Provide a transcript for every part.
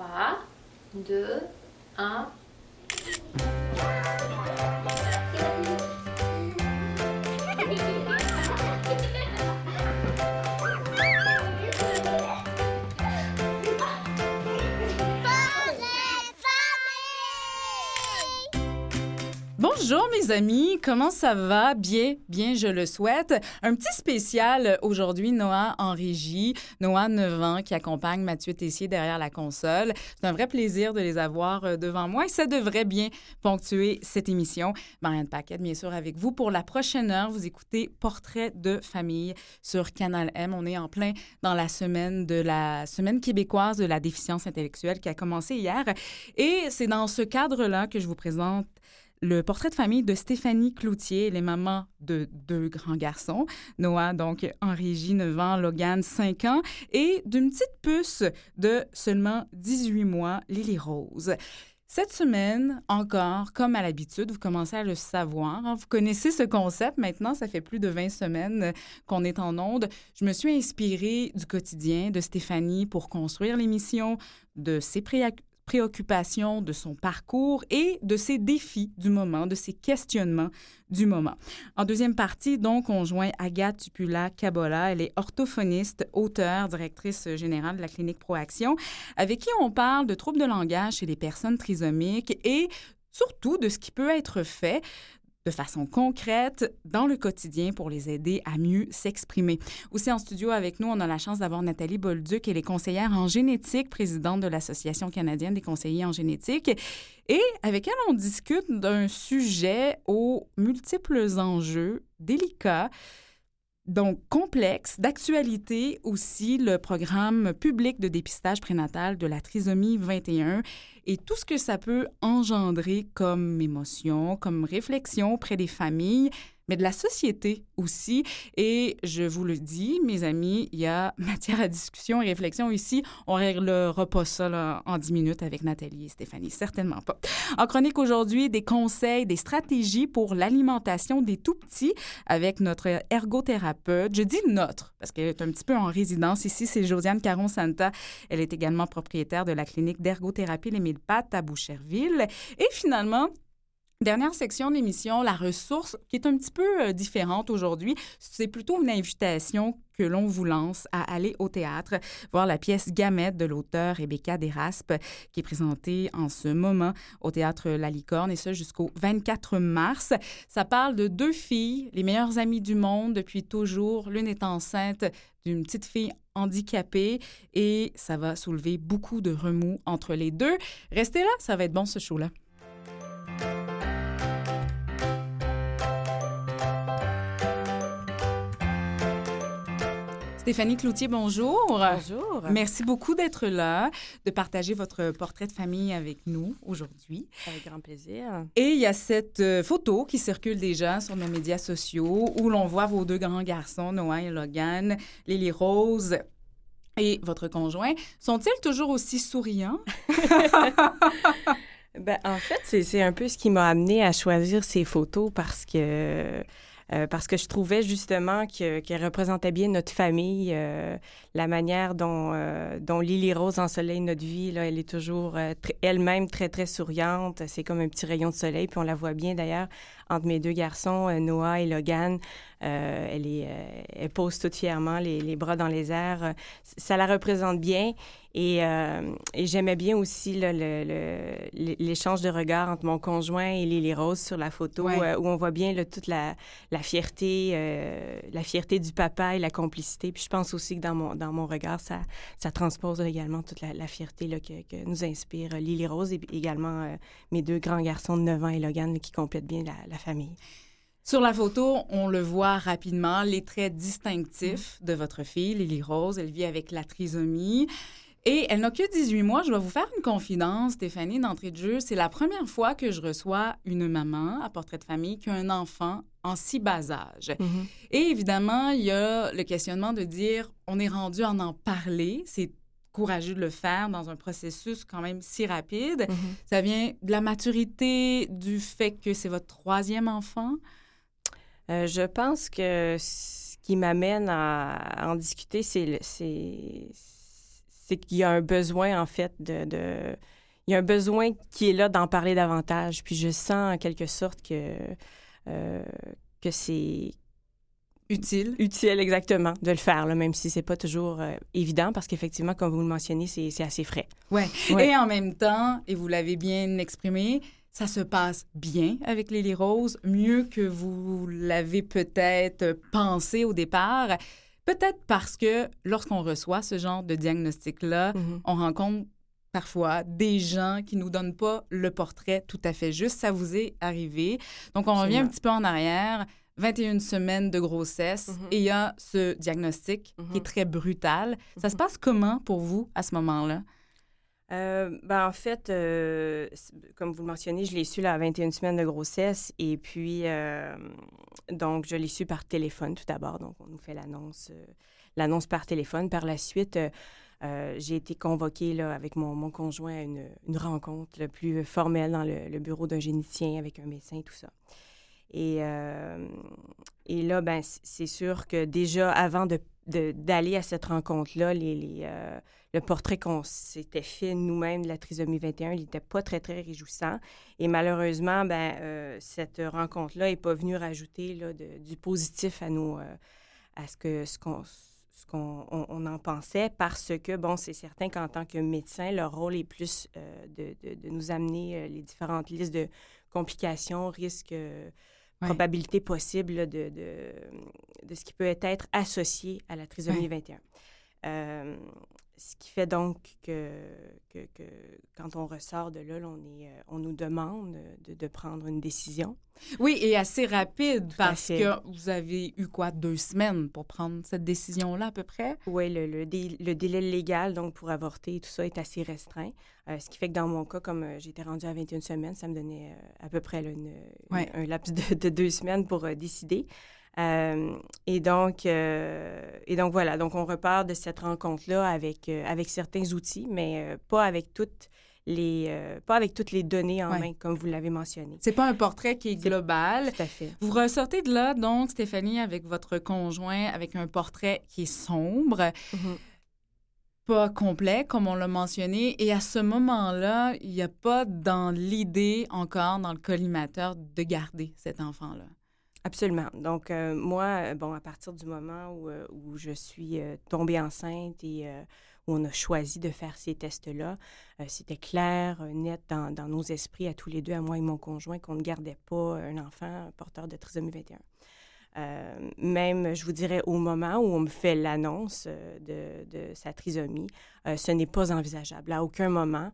3, 2, 1. Bonjour mes amis, comment ça va? Bien, bien, je le souhaite. Un petit spécial aujourd'hui, Noah en régie. Noah, 9 ans, qui accompagne Mathieu Tessier derrière la console. C'est un vrai plaisir de les avoir euh, devant moi et ça devrait bien ponctuer cette émission. Marianne Paquette, bien sûr, avec vous. Pour la prochaine heure, vous écoutez Portrait de famille sur Canal M. On est en plein dans la semaine de la semaine québécoise de la déficience intellectuelle qui a commencé hier. Et c'est dans ce cadre-là que je vous présente le portrait de famille de Stéphanie Cloutier, les mamans de deux grands garçons, Noah, donc en régie, 9 ans, Logan, 5 ans, et d'une petite puce de seulement 18 mois, Lily Rose. Cette semaine, encore, comme à l'habitude, vous commencez à le savoir. Hein, vous connaissez ce concept maintenant, ça fait plus de 20 semaines qu'on est en onde. Je me suis inspirée du quotidien de Stéphanie pour construire l'émission, de ses préoccupations, de son parcours et de ses défis du moment, de ses questionnements du moment. En deuxième partie, donc, on joint Agathe Tupula-Kabola. Elle est orthophoniste, auteure, directrice générale de la clinique Proaction, avec qui on parle de troubles de langage chez les personnes trisomiques et surtout de ce qui peut être fait de façon concrète dans le quotidien pour les aider à mieux s'exprimer. Aussi en studio avec nous, on a la chance d'avoir Nathalie Bolduc, elle est conseillère en génétique, présidente de l'Association canadienne des conseillers en génétique. Et avec elle, on discute d'un sujet aux multiples enjeux délicats donc complexe, d'actualité aussi, le programme public de dépistage prénatal de la trisomie 21 et tout ce que ça peut engendrer comme émotion, comme réflexion auprès des familles, mais de la société aussi. Et je vous le dis, mes amis, il y a matière à discussion et réflexion ici. On ne réglera pas ça en 10 minutes avec Nathalie et Stéphanie, certainement pas. En chronique aujourd'hui, des conseils, des stratégies pour l'alimentation des tout-petits avec notre ergothérapeute. Je dis notre, parce qu'elle est un petit peu en résidence ici, c'est Josiane Caron-Santa. Elle est également propriétaire de la clinique d'ergothérapie Les Mille Pattes à Boucherville. Et finalement, Dernière section d'émission, la ressource qui est un petit peu euh, différente aujourd'hui, c'est plutôt une invitation que l'on vous lance à aller au théâtre, voir la pièce Gamette de l'auteur Rebecca Deraspe, qui est présentée en ce moment au théâtre La Licorne, et ça jusqu'au 24 mars. Ça parle de deux filles, les meilleures amies du monde depuis toujours. L'une est enceinte d'une petite fille handicapée et ça va soulever beaucoup de remous entre les deux. Restez là, ça va être bon ce show-là. Stéphanie Cloutier, bonjour. Bonjour. Merci beaucoup d'être là, de partager votre portrait de famille avec nous aujourd'hui. Avec grand plaisir. Et il y a cette euh, photo qui circule déjà sur nos médias sociaux où l'on voit vos deux grands garçons, Noah et Logan, Lily Rose et votre conjoint. Sont-ils toujours aussi souriants? ben, en fait, c'est un peu ce qui m'a amené à choisir ces photos parce que euh, parce que je trouvais justement qu'elle représentait bien notre famille, euh, la manière dont, euh, dont Lily Rose ensoleille notre vie. Là, elle est toujours elle-même très, très souriante. C'est comme un petit rayon de soleil. Puis on la voit bien d'ailleurs entre mes deux garçons, Noah et Logan. elle, est, elle pose tout fièrement les, les, bras dans les airs. Ça la représente bien. Et, euh, et j'aimais bien aussi l'échange de regards entre mon conjoint et Lily Rose sur la photo, euh, où on voit bien toute la, la fierté, euh, la fierté du papa et la complicité. Puis je pense aussi que dans mon, dans mon regard, ça, ça transpose également toute la, fierté là, que, que, nous inspire Lily Rose et également mes deux grands garçons de 9 ans et Logan qui complètent bien la, la famille. Sur la photo, on le voit rapidement, les traits distinctifs de votre fille, Lily Rose. Elle vit avec la trisomie. Et elle n'a que 18 mois. Je dois vous faire une confidence, Stéphanie, d'entrée de jeu. C'est la première fois que je reçois une maman à portrait de famille qui a un enfant en si bas âge. Mm-hmm. Et évidemment, il y a le questionnement de dire on est rendu à en parler. C'est courageux de le faire dans un processus quand même si rapide. Mm-hmm. Ça vient de la maturité, du fait que c'est votre troisième enfant? Euh, je pense que ce qui m'amène à, en discuter, c'est c'est qu'il y a un besoin, en fait, de, de, Il y a un besoin qui est là d'en parler davantage. Puis je sens, en quelque sorte, que, euh, que c'est... Utile. Utile, exactement, de le faire, là, même si c'est pas toujours euh, évident, parce qu'effectivement, comme vous le mentionnez, c'est assez frais. Ouais. Ouais. Et en même temps, et vous l'avez bien exprimé, ça se passe bien avec Lily Rose, mieux que vous l'avez peut-être pensé au départ. Peut-être parce que lorsqu'on reçoit ce genre de diagnostic-là, Mhm. on rencontre parfois des gens qui nous donnent pas le portrait tout à fait juste. Ça vous est arrivé. Donc, on revient un petit peu en arrière. 21 semaines de grossesse Mhm. et il y a ce diagnostic qui est Mhm. très brutal. Ça se Mhm. passe comment pour vous à ce moment-là? Euh, ben, en fait, euh, comme vous le mentionnez, je l'ai su là, à 21 semaines de grossesse. Et puis, euh, donc, je l'ai su par téléphone tout d'abord. Donc, on nous fait l'annonce, l'annonce par téléphone. Par la suite, euh, j'ai été convoquée là, avec mon, mon conjoint à une, une rencontre là, plus formelle dans le, le bureau d'un généticien avec un médecin et tout ça. Et, euh, et là, ben, c'est sûr que déjà, avant de, d'aller à cette rencontre-là, euh, le portrait qu'on s'était fait nous-mêmes de la trisomie 21, il n'était pas très, très réjouissant. Et malheureusement, ben, euh, cette rencontre-là n'est pas venue rajouter là, du positif à, nos, à ce que ce qu'on on, en pensait parce que, bon, c'est certain qu'en tant que médecin, leur rôle est plus de, de- nous amener les différentes listes de complications, risques, Ouais. possibles là, de, de, de ce qui peut être associé à la trisomie Ouais. 21. Euh, ce qui fait donc que, que, que quand on ressort de là, là, on, est, euh, on nous demande de, de prendre une décision. Oui, et assez rapide Tout parce que vous avez eu quoi, deux semaines pour prendre cette décision-là à peu près? Oui, le, le, dé- le délai légal donc pour avorter et tout ça est assez restreint. Euh, ce qui fait que dans mon cas, comme euh, j'étais rendue à 21 semaines, ça me donnait à peu près là, une- une- Ouais. un laps de, de deux semaines pour euh, décider. Euh, et, donc, euh, et donc, voilà. Donc, on repart de cette rencontre-là avec, euh, avec certains outils, mais pas avec toutes les, euh, pas avec toutes les données en Ouais. main, comme vous l'avez mentionné. C'est pas un portrait qui est global. Tout à fait. Vous ressortez de là, donc, Stéphanie, avec votre conjoint, avec un portrait qui est sombre, Mhm. pas complet, comme on l'a mentionné. Et à ce moment-là, il n'y a pas dans l'idée encore, dans le collimateur, de garder cet enfant-là. Absolument. Donc, euh, moi, euh, bon, à partir du moment où, euh, je suis tombée enceinte et où on a choisi de faire ces tests-là, c'était clair, net dans, nos esprits, à tous les deux, à moi et mon conjoint, qu'on ne gardait pas un enfant porteur de trisomie 21. Euh, même, je vous dirais, au moment où on me fait l'annonce de, sa trisomie, ce n'est pas envisageable à aucun moment.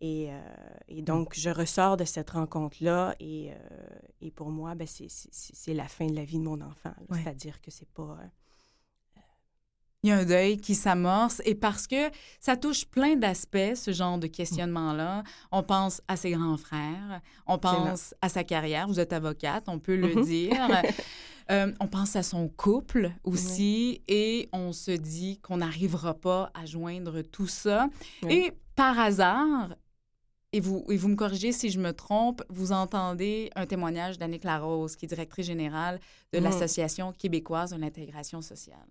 Et, euh, et donc, je ressors de cette rencontre-là et, euh, et pour moi, ben, c'est- la fin de la vie de mon enfant. Ouais. C'est-à-dire que c'est pas... euh, Il y a un deuil qui s'amorce et parce que ça touche plein d'aspects, ce genre de questionnement-là. On pense à ses grands frères, on pense à sa carrière. Vous êtes avocate, on peut le Mhm. dire. Euh, on pense à son couple aussi et on se dit qu'on n'arrivera pas à joindre tout ça. Oui. Et par hasard, et vous, et vous me corrigez si je me trompe, vous entendez un témoignage d'Annick Larose, qui est directrice générale de Mhm. l'Association québécoise de l'intégration sociale.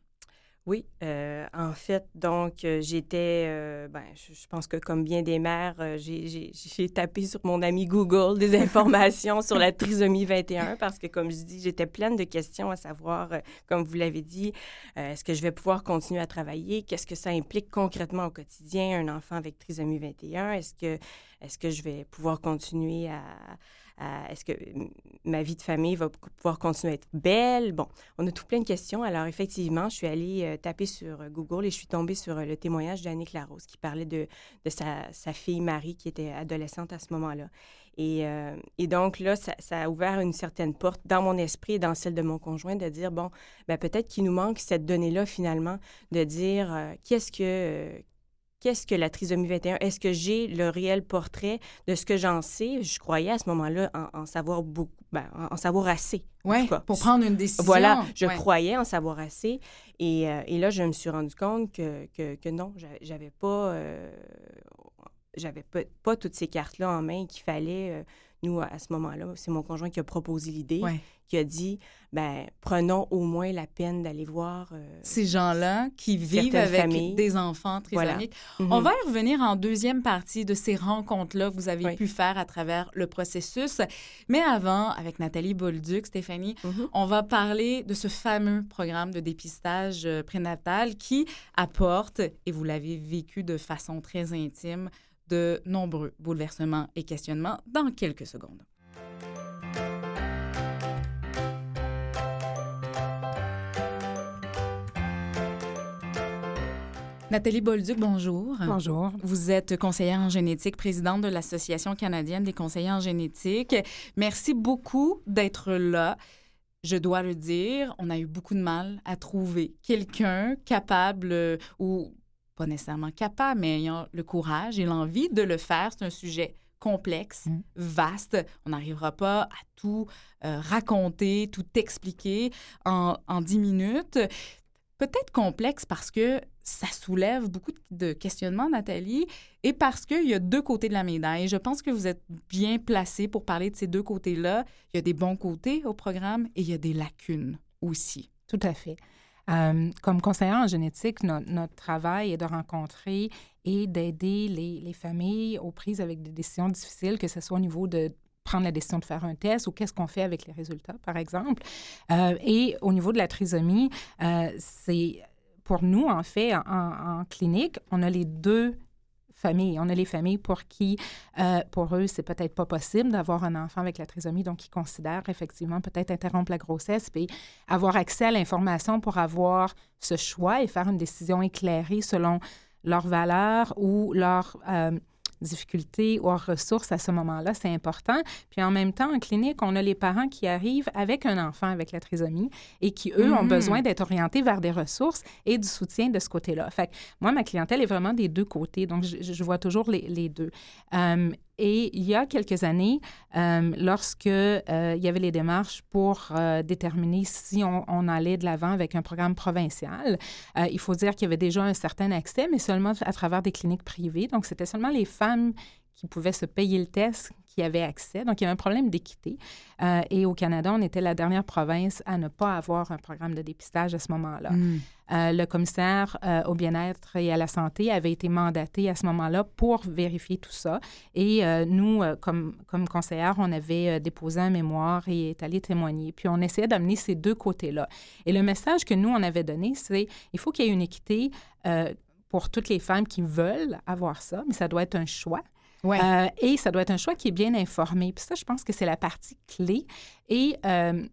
Oui, euh, en fait, donc, euh, j'étais, euh, ben, je, pense que comme bien des mères, j'ai- tapé sur mon ami Google des informations sur la trisomie 21 parce que, comme je dis, j'étais pleine de questions à savoir, euh, comme vous l'avez dit, est-ce que je vais pouvoir continuer à travailler? Qu'est-ce que ça implique concrètement au quotidien, un enfant avec trisomie 21? Est-ce que, est-ce que je vais pouvoir continuer à... est-ce que ma vie de famille va pouvoir continuer à être belle? Bon, on a tout plein de questions. Alors, effectivement, je suis allée euh, taper sur euh, Google et je suis tombée sur euh, le témoignage d'Annick Larose qui parlait de, de sa, sa fille Marie qui était adolescente à ce moment-là. Et, et donc, là, ça, ça a ouvert une certaine porte dans mon esprit et dans celle de mon conjoint de dire, bon, ben, peut-être qu'il nous manque cette donnée-là, finalement, de dire qu'est-ce que... Qu'est-ce que la trisomie 21? Est-ce que j'ai le réel portrait de ce que j'en sais? Je croyais à ce moment-là en, en savoir beaucoup, ben, en, en savoir assez. Oui, pour prendre une décision. Voilà, je Ouais. croyais en savoir assez. Et, euh, et là, je me suis rendu compte que, que, que non, j'a- j'avais pas, euh, j'avais pas, pas toutes ces cartes-là en main, qu'il fallait euh, nous, à ce moment-là, c'est mon conjoint qui a proposé l'idée, Ouais. qui a dit, ben prenons au moins la peine d'aller voir. euh, Ces gens-là qui vivent avec familles. des enfants Voilà. trisomiques. mhm. On va y revenir en deuxième partie de ces rencontres-là que vous avez Oui. pu faire à travers le processus. Mais avant, avec Nathalie Bolduc, Stéphanie, Mhm. on va parler de ce fameux programme de dépistage euh, prénatal qui apporte, et vous l'avez vécu de façon très intime, de nombreux bouleversements et questionnements dans quelques secondes. Nathalie Bolduc, bonjour. Bonjour. Vous êtes conseillère en génétique, présidente de l'Association canadienne des conseillers en génétique. Merci beaucoup d'être là. Je dois le dire, on a eu beaucoup de mal à trouver quelqu'un capable euh, ou pas nécessairement capable, mais ayant le courage et l'envie de le faire. C'est un sujet complexe, Mm. vaste. On n'arrivera pas à tout euh, raconter, tout expliquer en, en 10 minutes. Peut-être complexe parce que ça soulève beaucoup de questionnements, Nathalie, et parce qu'il y a deux côtés de la médaille. Je pense que vous êtes bien placé pour parler de ces deux côtés-là. Il y a des bons côtés au programme et il y a des lacunes aussi. Tout à fait. Euh, comme conseillère en génétique, no- notre travail est de rencontrer et d'aider les, les familles aux prises avec des décisions difficiles, que ce soit au niveau de prendre la décision de faire un test ou qu'est-ce qu'on fait avec les résultats, par exemple. Euh, et au niveau de la trisomie, euh, c'est pour nous, en fait, en clinique, on a les deux On a les familles pour qui, euh, pour eux, c'est peut-être pas possible d'avoir un enfant avec la trisomie, donc ils considèrent effectivement peut-être interrompre la grossesse, puis avoir accès à l'information pour avoir ce choix et faire une décision éclairée selon leurs valeurs ou leurs euh, difficultés ou leurs ressources à ce moment-là, c'est important. Puis en même temps, en clinique, on a les parents qui arrivent avec un enfant avec la trisomie et qui, eux, ont Mhm. besoin d'être orientés vers des ressources et du soutien de ce côté-là. Fait que moi, ma clientèle est vraiment des deux côtés, donc je, je vois toujours les, les deux. Euh, et il y a quelques années, euh, lorsque euh, il y avait les démarches pour euh, déterminer si on, allait de l'avant avec un programme provincial, euh, il faut dire qu'il y avait déjà un certain accès, mais seulement à travers des cliniques privées. Donc, c'était seulement les femmes qui pouvaient se payer le test qui avaient accès. Donc, il y avait un problème d'équité. Euh, et au Canada, on était la dernière province à ne pas avoir un programme de dépistage à ce moment-là. Mm. Euh, le commissaire euh, au bien-être et à la santé avait été mandaté à ce moment-là pour vérifier tout ça. Et nous, comme, comme conseillère, on avait déposé un mémoire et est allé témoigner. Puis on essayait d'amener ces deux côtés-là. Et le message que nous, on avait donné, c'est il faut qu'il y ait une équité pour toutes les femmes qui veulent avoir ça, mais ça doit être un choix. Euh, et ça doit être un choix qui est bien informé. Puis ça, je pense que c'est la partie clé. Et euh,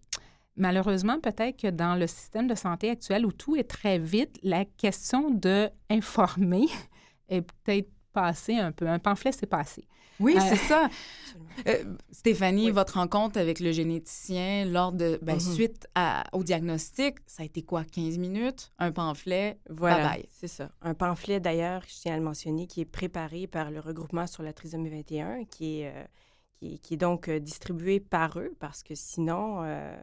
malheureusement, peut-être que dans le système de santé actuel où tout est très vite, la question de informer est peut-être passée un peu. Un pamphlet, c'est passé. Oui, Euh, c'est ça. Euh, Stéphanie, Oui. votre rencontre avec le généticien lors de, ben, Mhm. suite à- au diagnostic, ça a été quoi, 15 minutes, un pamphlet, Voilà, c'est ça. Un pamphlet, d'ailleurs, je tiens à le mentionner, qui est préparé par le regroupement sur la trisomie 21, qui est, euh, qui, est- qui est donc distribué par eux, parce que sinon, euh,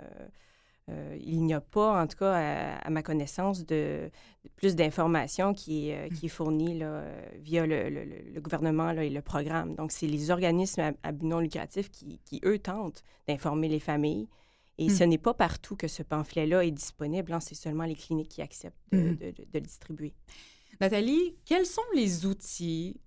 euh, il n'y a pas, en tout cas, à, à ma connaissance, de, de plus d'informations qui, euh, qui est fournie là, euh, via le, le- le- le gouvernement là, et le programme. Donc, c'est les organismes à, à but non lucratif qui, qui, eux, tentent d'informer les familles. Et Mm. ce n'est pas partout que ce pamphlet-là est disponible. hein. C'est seulement les cliniques qui acceptent de, de- de le distribuer. Nathalie, quels sont les outils,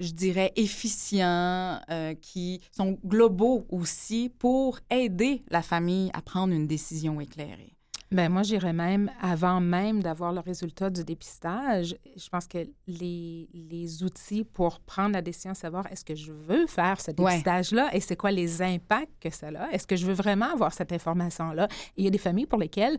je dirais, efficients, euh, qui sont globaux aussi pour aider la famille à prendre une décision éclairée? Ben moi, j'irais même, avant même d'avoir le résultat du dépistage, je pense que les, les outils pour prendre la décision, savoir est-ce que je veux faire ce Ouais. dépistage-là et c'est quoi les impacts que ça a, est-ce que je veux vraiment avoir cette information-là? Il y a des familles pour lesquelles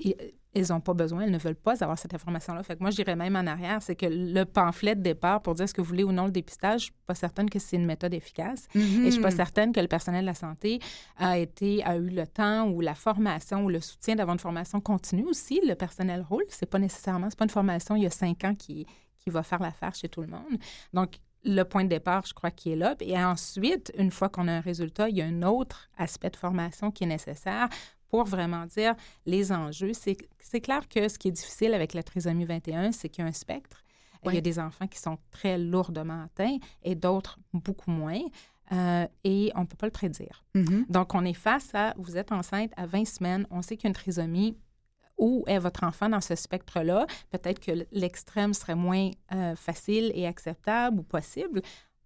s- i- elles n'ont pas besoin, elles ne veulent pas avoir cette information-là. Fait que moi, j'irais même en arrière, c'est que le pamphlet de départ pour dire est-ce que vous voulez ou non le dépistage, je suis pas certaine que c'est une méthode efficace. Et je suis pas Mhm. certaine que le personnel de la santé a été a eu le temps ou la formation ou le soutien d'avoir une formation continue aussi. Le personnel roule, c'est pas nécessairement, c'est pas une formation il y a cinq ans qui, qui va faire l'affaire chez tout le monde. Donc le point de départ, je crois qu'il est là. Et ensuite, une fois qu'on a un résultat, il y a un autre aspect de formation qui est nécessaire pour vraiment dire les enjeux. C'est clair que ce qui est difficile avec la trisomie 21, c'est qu'il y a un spectre. Il y a des enfants qui sont très lourdement atteints et d'autres beaucoup moins. euh, et on ne peut pas le prédire. Mhm. Donc, on est face à, vous êtes enceinte à 20 semaines, on sait qu'il y a une trisomie. Où est votre enfant dans ce spectre-là? Peut-être que l'extrême serait moins euh, facile et acceptable ou possible.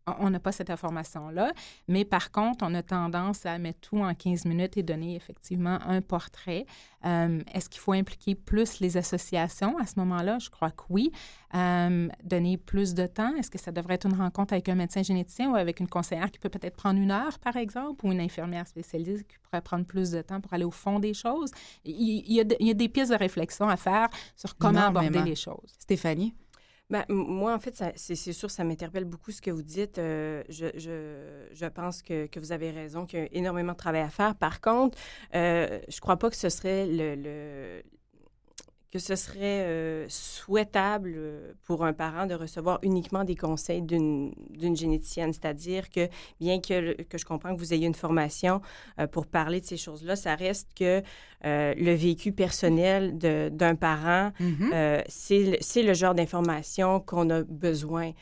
On- n'a pas cette information-là. Mais par contre, on a tendance à mettre tout en 15 minutes et donner effectivement un portrait. Euh, Est-ce qu'il faut impliquer plus les associations à ce moment-là? Je crois que oui. Euh, donner plus de temps? Est-ce que ça devrait être une rencontre avec un médecin généticien ou avec une conseillère qui peut peut-être prendre une heure, par exemple, ou une infirmière spécialisée qui pourrait prendre plus de temps pour aller au fond des choses? Il, il y, a, de- il y a des pistes de réflexion à faire sur comment aborder les choses. Stéphanie? Ben, moi, en fait, c'est sûr, ça m'interpelle beaucoup ce que vous dites. Euh, je, je, je pense que, vous avez raison, qu'il y a énormément de travail à faire. Par contre, euh, je crois pas que ce serait le, le- que ce serait euh, souhaitable euh, pour un parent de recevoir uniquement des conseils d'une généticienne. C'est-à-dire que, bien que, que je comprends que vous ayez une formation euh, pour parler de ces choses-là, ça reste que euh, le vécu personnel d'un parent euh, c'est le- genre d'information qu'on a besoin.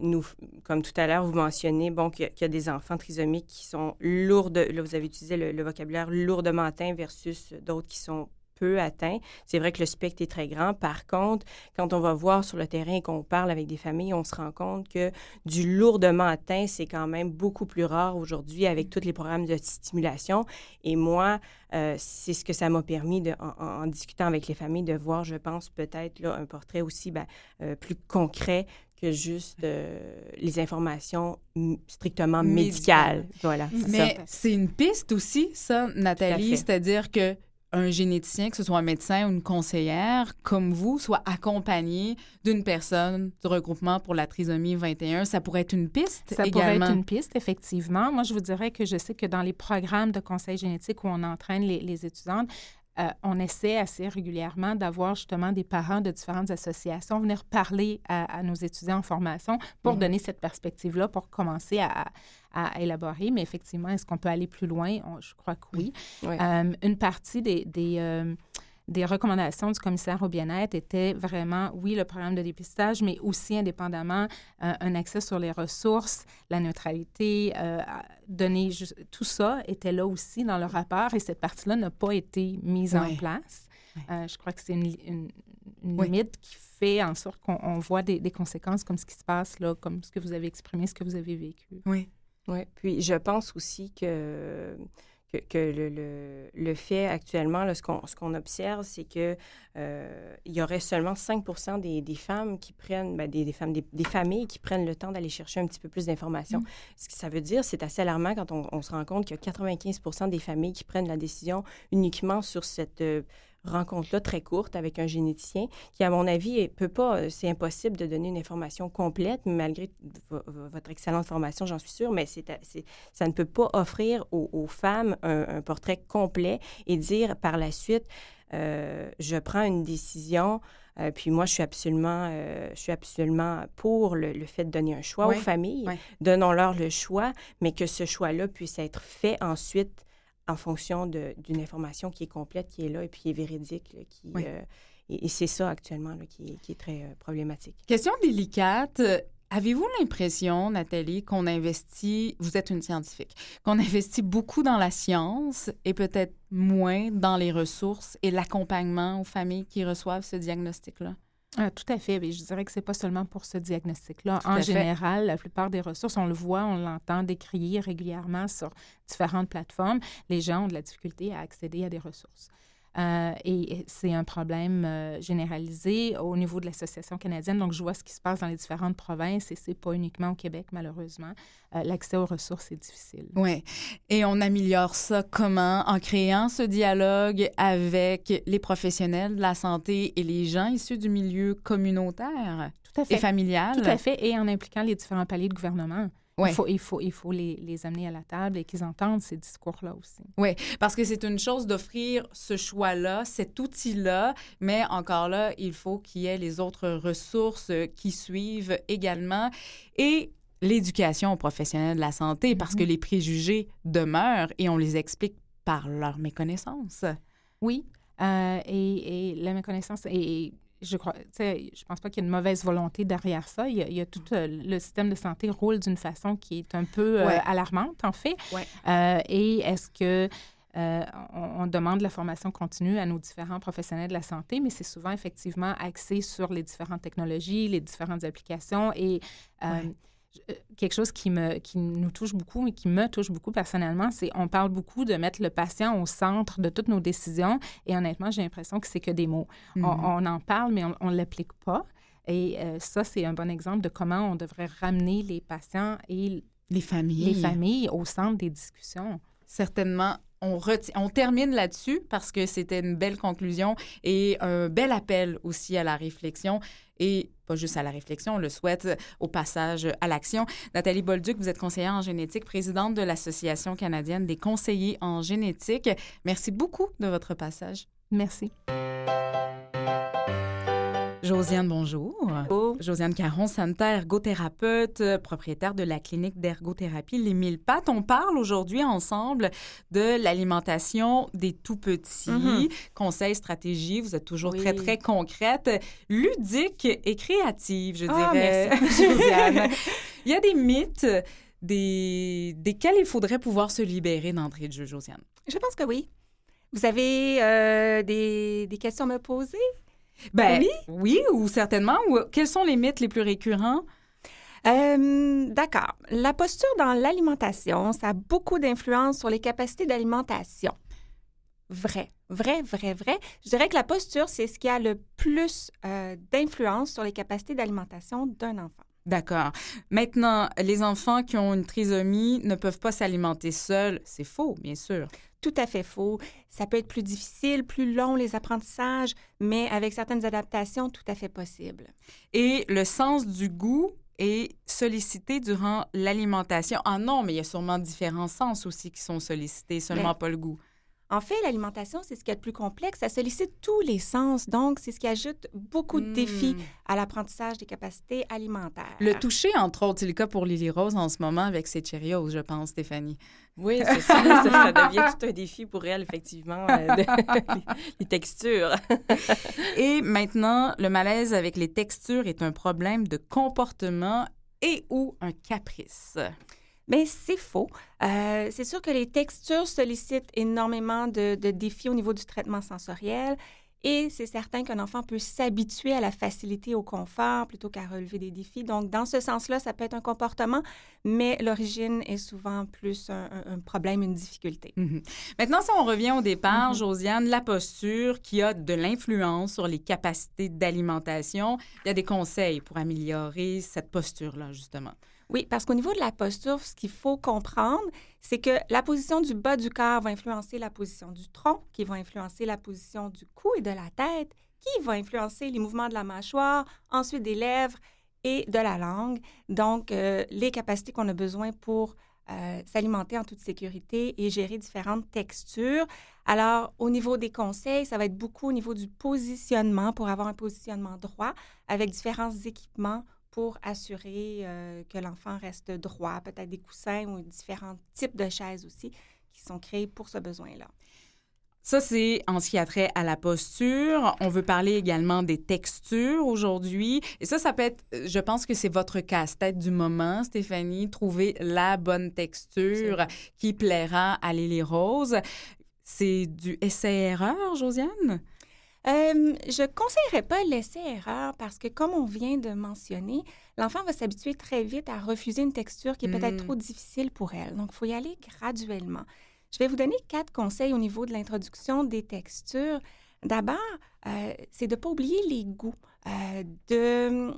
Nous, comme tout à l'heure, vous mentionnez bon, qu'il y, a- qu'il y a des enfants trisomiques qui sont lourdes, là, vous avez utilisé le, le vocabulaire lourdement atteint versus d'autres qui sont peu atteints. C'est vrai que le spectre est très grand. Par contre, quand on va voir sur le terrain et qu'on parle avec des familles, on se rend compte que du lourdement atteint, c'est quand même beaucoup plus rare aujourd'hui avec tous les programmes de stimulation. Et moi, euh, c'est ce que ça m'a permis, de, en, discutant avec les familles, de voir, je pense, peut-être un portrait aussi ben, euh, plus concret que juste euh, les informations strictement Médicales. Voilà. Mais c'est une piste aussi, ça, Nathalie, c'est-à-dire que un généticien, que ce soit un médecin ou une conseillère, comme vous, soit accompagné d'une personne du regroupement pour la trisomie 21, ça pourrait être une piste Ça pourrait être une piste, effectivement. Moi, je vous dirais que je sais que dans les programmes de conseil génétique où on entraîne les, les étudiantes, euh, on essaie assez régulièrement d'avoir justement des parents de différentes associations venir parler à, à nos étudiants en formation pour Mhm. donner cette perspective-là, pour commencer à, à élaborer. Mais effectivement, est-ce qu'on peut aller plus loin? On- je crois que oui. Euh, une partie des, des, euh, des recommandations du commissaire au bien-être était vraiment, oui, le programme de dépistage, mais aussi indépendamment euh, un accès sur les ressources, la neutralité, euh, donner tout ça était là aussi dans le rapport et cette partie-là n'a pas été mise en place. Euh, je crois que c'est une, Oui. limite qui fait en sorte qu'on on voit des, des conséquences comme ce qui se passe là, comme ce que vous avez exprimé, ce que vous avez vécu. Oui. Oui, puis je pense aussi que, que, que le, le, le fait actuellement, là, ce qu'on ce qu'on observe, c'est que euh, il y aurait seulement 5 des, des femmes qui prennent, ben, des, des femmes, des, des familles qui prennent le temps d'aller chercher un petit peu plus d'informations. Ce que ça veut dire, c'est assez alarmant quand on, on se rend compte qu'il y a 95% des familles qui prennent la décision uniquement sur cette euh, rencontre-là très courte avec un généticien qui, à mon avis, peut pas, euh, c'est impossible de donner une information complète, malgré vo- vo- votre excellente formation, j'en suis sûre, mais c'est, ça ne peut pas offrir aux, aux femmes un, un portrait complet et dire par la suite, euh, je prends une décision. euh, puis moi, je suis absolument, euh, je suis absolument pour le, le fait de donner un choix aux familles. Donnons-leur le choix, mais que ce choix-là puisse être fait ensuite en fonction d'une information qui est complète, qui est là et puis qui est véridique. là, qui, Oui. euh, et, et c'est ça actuellement là, qui, est, qui est très euh, problématique. Question délicate. Avez-vous l'impression, Nathalie, qu'on investit, vous êtes une scientifique, qu'on investit beaucoup dans la science et peut-être moins dans les ressources et l'accompagnement aux familles qui reçoivent ce diagnostic-là? Ah, tout à fait. Mais je dirais que c'est pas seulement pour ce diagnostic-là. En fait. général, la plupart des ressources, on le voit, on l'entend décrier régulièrement sur différentes plateformes. Les gens ont de la difficulté à accéder à des ressources. Euh, et c'est un problème euh, généralisé au niveau de l'Association canadienne. Donc, je vois ce qui se passe dans les différentes provinces et c'est pas uniquement au Québec, malheureusement. Euh, L'accès aux ressources est difficile. Oui. Et on améliore ça comment? En créant ce dialogue avec les professionnels de la santé et les gens issus du milieu communautaire Tout à et fait. familial? Tout à fait. Et en impliquant les différents paliers de gouvernement. Ouais. Il faut, il faut, il faut les, les amener à la table et qu'ils entendent ces discours-là aussi. Oui, parce que c'est une chose d'offrir ce choix-là, cet outil-là, mais encore là, il faut qu'il y ait les autres ressources qui suivent également. Et l'éducation aux professionnels de la santé, parce que les préjugés demeurent et on les explique par leur méconnaissance. Oui, euh, et, et la méconnaissance, et je crois, je pense pas qu'il y ait une mauvaise volonté derrière ça. Il y a, il y a tout euh, le système de santé roule d'une façon qui est un peu euh, Ouais. alarmante, en fait. Ouais. Euh, et est-ce que on, on demande la formation continue à nos différents professionnels de la santé, mais c'est souvent effectivement axé sur les différentes technologies, les différentes applications et Ouais. Euh, quelque chose qui, me, qui nous touche beaucoup et qui me touche beaucoup personnellement, c'est on parle beaucoup de mettre le patient au centre de toutes nos décisions et honnêtement, j'ai l'impression que c'est que des mots. On, Mhm. on en parle, mais on ne l'applique pas. Et euh, ça, c'est un bon exemple de comment on devrait ramener les patients et Les familles. les familles au centre des discussions. Certainement. On, on termine là-dessus parce que c'était une belle conclusion et un bel appel aussi à la réflexion et pas juste à la réflexion, on le souhaite au passage à l'action. Nathalie Bolduc, vous êtes conseillère en génétique, présidente de l'Association canadienne des conseillers en génétique. Merci beaucoup de votre passage. Merci. Josiane, bonjour. Josiane Caron, sanitaire, ergothérapeute, propriétaire de la clinique d'ergothérapie Les Mille Pattes. On parle aujourd'hui ensemble de l'alimentation des tout-petits. Mhm. Conseils, stratégies, vous êtes toujours Oui. très, très concrète, ludique et créative, je Ah, dirais, merci. Josiane. Il y a des mythes des... desquels il faudrait pouvoir se libérer d'entrée de jeu, Josiane. Je pense que oui. Vous avez euh, des, des questions à me poser? Ben, Oui? oui, ou certainement. Ou, quels sont les mythes les plus récurrents? Euh, D'accord. La posture dans l'alimentation, ça a beaucoup d'influence sur les capacités d'alimentation. Vrai, vrai, vrai, vrai. Je dirais que la posture, c'est ce qui a le plus euh, d'influence sur les capacités d'alimentation d'un enfant. D'accord. Maintenant, les enfants qui ont une trisomie ne peuvent pas s'alimenter seuls. C'est faux, bien sûr. Tout à fait faux. Ça peut être plus difficile, plus long les apprentissages, mais avec certaines adaptations, tout à fait possible. Et le sens du goût est sollicité durant l'alimentation. Ah non, mais il y a sûrement différents sens aussi qui sont sollicités, seulement Mais- pas le goût. En fait, l'alimentation, c'est ce qui est le plus complexe. Ça sollicite tous les sens, donc c'est ce qui ajoute beaucoup de défis Hmm. à l'apprentissage des capacités alimentaires. Le toucher, entre autres, c'est le cas pour Lily Rose en ce moment avec ses Cheerios, je pense, Stéphanie. Oui, c'est ça, ça, ça devient tout un défi pour elle, effectivement, euh, de- les, les textures. Et maintenant, le malaise avec les textures est un problème de comportement et ou un caprice. Mais c'est faux. Euh, c'est sûr que les textures sollicitent énormément de, de défis au niveau du traitement sensoriel. Et c'est certain qu'un enfant peut s'habituer à la facilité, au confort, plutôt qu'à relever des défis. Donc, dans ce sens-là, ça peut être un comportement, mais l'origine est souvent plus un, problème, une difficulté. Mhm. Maintenant, si on revient au départ, Mhm. Josiane, la posture qui a de l'influence sur les capacités d'alimentation, il y a des conseils pour améliorer cette posture-là, justement. Oui, parce qu'au niveau de la posture, ce qu'il faut comprendre, c'est que la position du bas du corps va influencer la position du tronc, qui va influencer la position du cou et de la tête, qui va influencer les mouvements de la mâchoire, ensuite des lèvres et de la langue. Donc, euh, les capacités qu'on a besoin pour euh, s'alimenter en toute sécurité et gérer différentes textures. Alors, au niveau des conseils, ça va être beaucoup au niveau du positionnement pour avoir un positionnement droit avec différents équipements pour assurer euh, que l'enfant reste droit, peut-être des coussins ou différents types de chaises aussi qui sont créés pour ce besoin-là. Ça, c'est en ce qui a trait à la posture. On veut parler également des textures aujourd'hui. Et ça, ça peut être, je pense que c'est votre casse-tête du moment, Stéphanie, trouver la bonne texture qui plaira à Lily Rose. C'est du essai-erreur, Josiane? Euh, je ne conseillerais pas l'essai-erreur parce que, comme on vient de mentionner, l'enfant va s'habituer très vite à refuser une texture qui est peut-être Mm. trop difficile pour elle. Donc, il faut y aller graduellement. Je vais vous donner quatre conseils au niveau de l'introduction des textures. D'abord, euh, c'est de ne pas oublier les goûts, euh, de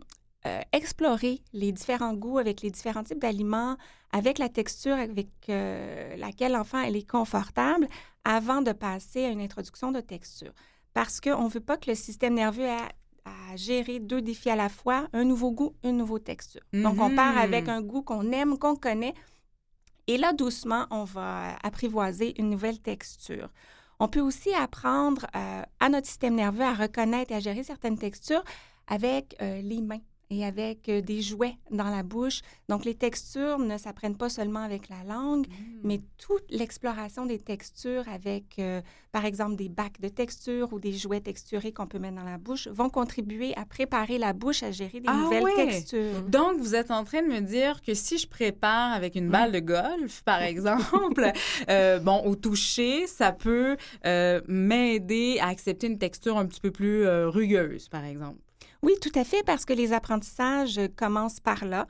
euh, explorer les différents goûts avec les différents types d'aliments, avec la texture avec euh, laquelle l'enfant elle est confortable avant de passer à une introduction de texture parce qu'on ne veut pas que le système nerveux ait à, gérer deux défis à la fois, un nouveau goût, une nouvelle texture. Donc, on part Mhm. avec un goût qu'on aime, qu'on connaît, et là, doucement, on va apprivoiser une nouvelle texture. On peut aussi apprendre euh, à notre système nerveux à reconnaître et à gérer certaines textures avec euh, les mains. Et avec euh, des jouets dans la bouche. Donc, les textures ne s'apprennent pas seulement avec la langue, Mm. mais toute l'exploration des textures avec, euh, par exemple, des bacs de texture ou des jouets texturés qu'on peut mettre dans la bouche vont contribuer à préparer la bouche à gérer des Ah nouvelles ouais? textures. Donc, vous êtes en train de me dire que si je prépare avec une balle de golf, par exemple, euh, bon, au toucher, ça peut euh, m'aider à accepter une texture un petit peu plus rugueuse, par exemple. Oui, tout à fait, parce que les apprentissages euh, commencent par là.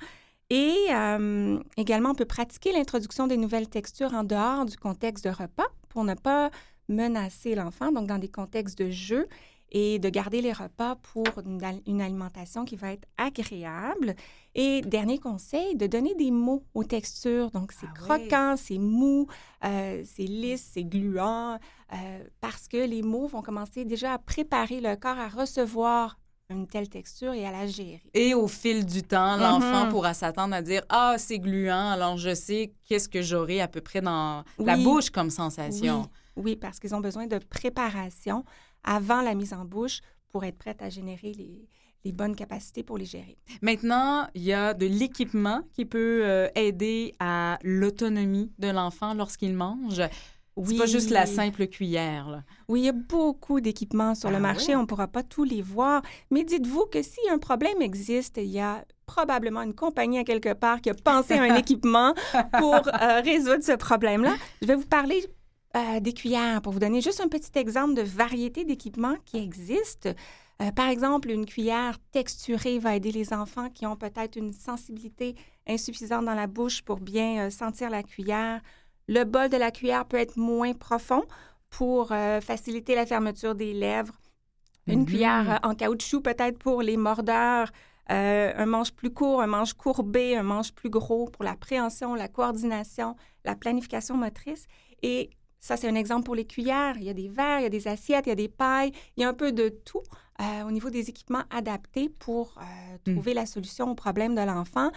Et euh, également, on peut pratiquer l'introduction des nouvelles textures en dehors du contexte de repas pour ne pas menacer l'enfant, donc dans des contextes de jeu, et de garder les repas pour une, al- une alimentation qui va être agréable. Et dernier conseil, de donner des mots aux textures. Donc, c'est Ah croquant, c'est mou, euh, c'est lisse, c'est gluant, euh, parce que les mots vont commencer déjà à préparer le corps à recevoir une telle texture et à la gérer. Et au fil du temps, l'enfant Mhm. pourra s'attendre à dire Ah, c'est gluant, alors je sais qu'est-ce que j'aurai à peu près dans la bouche comme sensation. Oui, oui, parce qu'ils ont besoin de préparation avant la mise en bouche pour être prêts à générer les, les bonnes capacités pour les gérer. Maintenant, il y a de l'équipement qui peut euh, aider à l'autonomie de l'enfant lorsqu'il mange. C'est pas juste la simple cuillère. là. Oui, il y a beaucoup d'équipements sur Ah le marché. ouais? On ne pourra pas tous les voir. Mais dites-vous que si un problème existe, il y a probablement une compagnie à quelque part qui a pensé à un équipement pour euh, résoudre ce problème-là. Je vais vous parler euh, des cuillères pour vous donner juste un petit exemple de variété d'équipements qui existent. Euh, par exemple, une cuillère texturée va aider les enfants qui ont peut-être une sensibilité insuffisante dans la bouche pour bien sentir la cuillère. Le bol de la cuillère peut être moins profond pour euh, faciliter la fermeture des lèvres. Une Mhm. cuillère euh, en caoutchouc peut-être pour les mordeurs. Euh, un manche plus court, un manche courbé, un manche plus gros pour la préhension, la coordination, la planification motrice. Et ça, c'est un exemple pour les cuillères. Il y a des verres, il y a des assiettes, il y a des pailles, il y a un peu de tout euh, au niveau des équipements adaptés pour euh, Mm. trouver la solution au problème de l'enfant.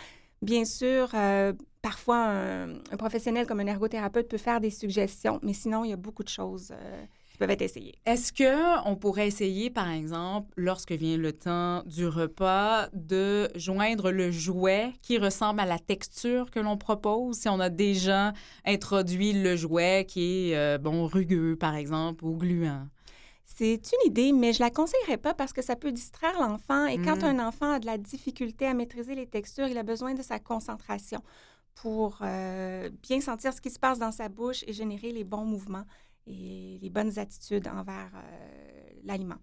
Bien sûr, euh, parfois, un, professionnel comme un ergothérapeute peut faire des suggestions, mais sinon, il y a beaucoup de choses euh, qui peuvent être essayées. Est-ce que on pourrait essayer, par exemple, lorsque vient le temps du repas, de joindre le jouet qui ressemble à la texture que l'on propose, si on a déjà introduit le jouet qui est, euh, bon, rugueux, par exemple, ou gluant? C'est une idée, mais je la conseillerais pas parce que ça peut distraire l'enfant. Et quand Mm. un enfant a de la difficulté à maîtriser les textures, il a besoin de sa concentration pour euh, bien sentir ce qui se passe dans sa bouche et générer les bons mouvements et les bonnes attitudes envers euh, l'aliment.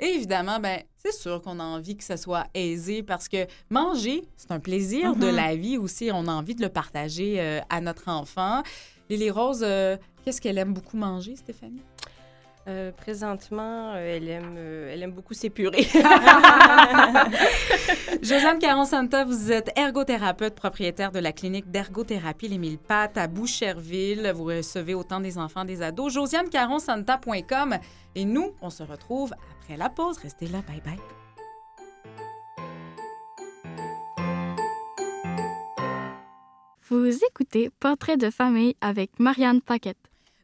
Et évidemment, ben, c'est sûr qu'on a envie que ça soit aisé parce que manger, c'est un plaisir de Mhm. la vie aussi. On a envie de le partager euh, à notre enfant. Lily Rose, qu'est-ce qu'elle aime beaucoup manger, Stéphanie? Euh, présentement, euh, elle, aime, euh, elle aime beaucoup s'épurer. Josiane Caron-Santa, vous êtes ergothérapeute propriétaire de la clinique d'ergothérapie Les Mille Pattes à Boucherville. Vous recevez autant des enfants des ados. josianecaronsanta.com. Et nous, on se retrouve après la pause. Restez là. Bye bye. Vous écoutez Portrait de famille avec Marianne Paquette.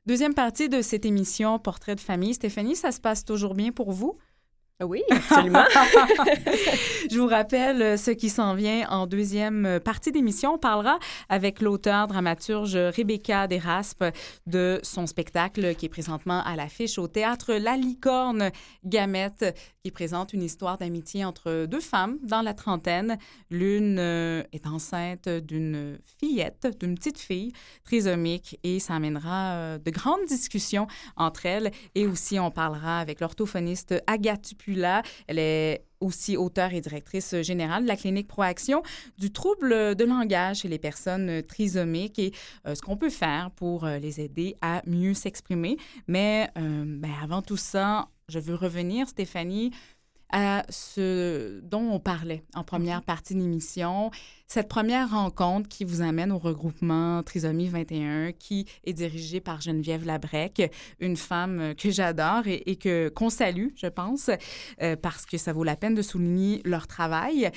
Deuxième partie de cette émission Portrait de famille. Stéphanie, ça se passe toujours bien pour vous? Oui, absolument. Je vous rappelle euh, ce qui s'en vient en deuxième partie d'émission. On parlera avec l'auteur dramaturge Rebecca Deraspe de son spectacle qui est présentement à l'affiche au théâtre La Licorne Gamette, qui présente une histoire d'amitié entre deux femmes dans la trentaine. L'une euh, est enceinte d'une fillette, d'une petite fille trisomique, et ça amènera euh, de grandes discussions entre elles. Et aussi, on parlera avec l'orthophoniste Agathe Elle est aussi auteure et directrice générale de la clinique Proaction du trouble de langage chez les personnes trisomiques et euh, ce qu'on peut faire pour euh, les aider à mieux s'exprimer. Mais euh, ben, avant tout ça, je veux revenir, Stéphanie, à ce dont on parlait en première partie de l'émission, cette première rencontre qui vous amène au regroupement Trisomie 21, qui est dirigé par Geneviève Labrec, une femme que j'adore et, et que qu'on salue, je pense, euh, parce que ça vaut la peine de souligner leur travail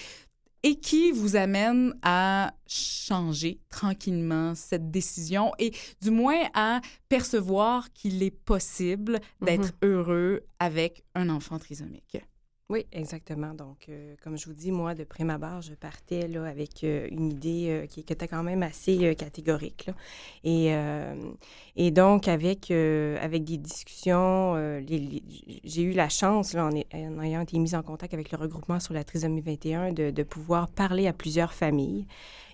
et qui vous amène à changer tranquillement cette décision et du moins à percevoir qu'il est possible d'être heureux avec un enfant trisomique. Oui, exactement. Donc, euh, comme je vous dis, moi, de prime abord, je partais là, avec euh, une idée euh, qui, qui était quand même assez euh, catégorique. là. Et, et donc, avec, avec des discussions, j'ai eu la chance, en, ayant été mise en contact avec le regroupement sur la trisomie 21, de, de pouvoir parler à plusieurs familles.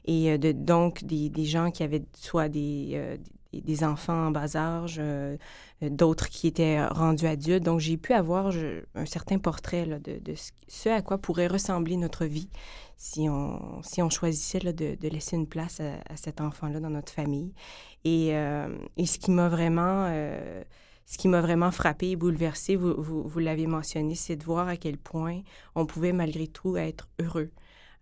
Et de, donc, des, des gens qui avaient soit des, des, enfants en bas âge, euh, d'autres qui étaient rendus adultes. Donc, j'ai pu avoir un certain portrait de, ce, à quoi pourrait ressembler notre vie si on, si on choisissait de, laisser une place à, cet enfant-là dans notre famille. Et, euh, et ce qui m'a vraiment... euh, ce qui m'a vraiment frappé et bouleversé, vous l'avez mentionné, c'est de voir à quel point on pouvait malgré tout être heureux.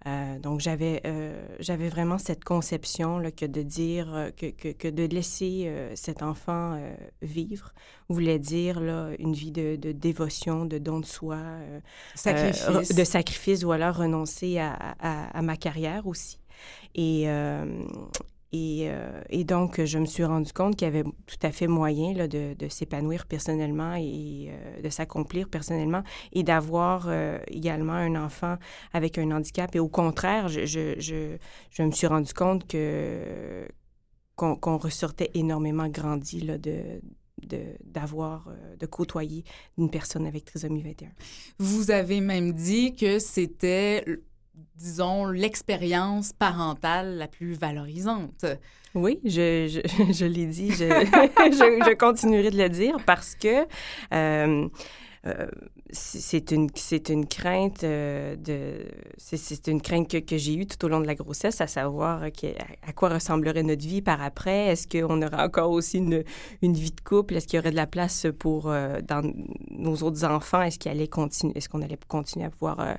Euh, donc, j'avais euh, j'avais vraiment cette conception là, que de dire euh, que, que, que de laisser euh, cet enfant vivre voulait dire là, une vie de, de dévotion, de don de soi, Sacrifice. de sacrifice, voilà, renoncer à, à, à ma carrière aussi. Et, et, euh, et donc, je me suis rendu compte qu'il y avait tout à fait moyen là, de, de s'épanouir personnellement et euh, de s'accomplir personnellement et d'avoir euh, également un enfant avec un handicap. Et au contraire, je, je, je, je me suis rendu compte que qu'on ressortait énormément grandi là, de de- d'avoir, euh, de côtoyer une personne avec trisomie 21. Vous avez même dit que c'était, disons, l'expérience parentale la plus valorisante. Oui, je, je, je l'ai dit, je, je, continuerai de le dire parce que euh, euh, c'est une, c'est une crainte euh, de c'est- une crainte que, que j'ai eue tout au long de la grossesse, à savoir que- à, à quoi ressemblerait notre vie par après. Est-ce qu'on aurait encore aussi une, une vie de couple? Est-ce qu'il y aurait de la place pour euh, dans nos autres enfants? Est-ce qu'il allait continuer, est-ce qu'on allait continuer à pouvoir euh,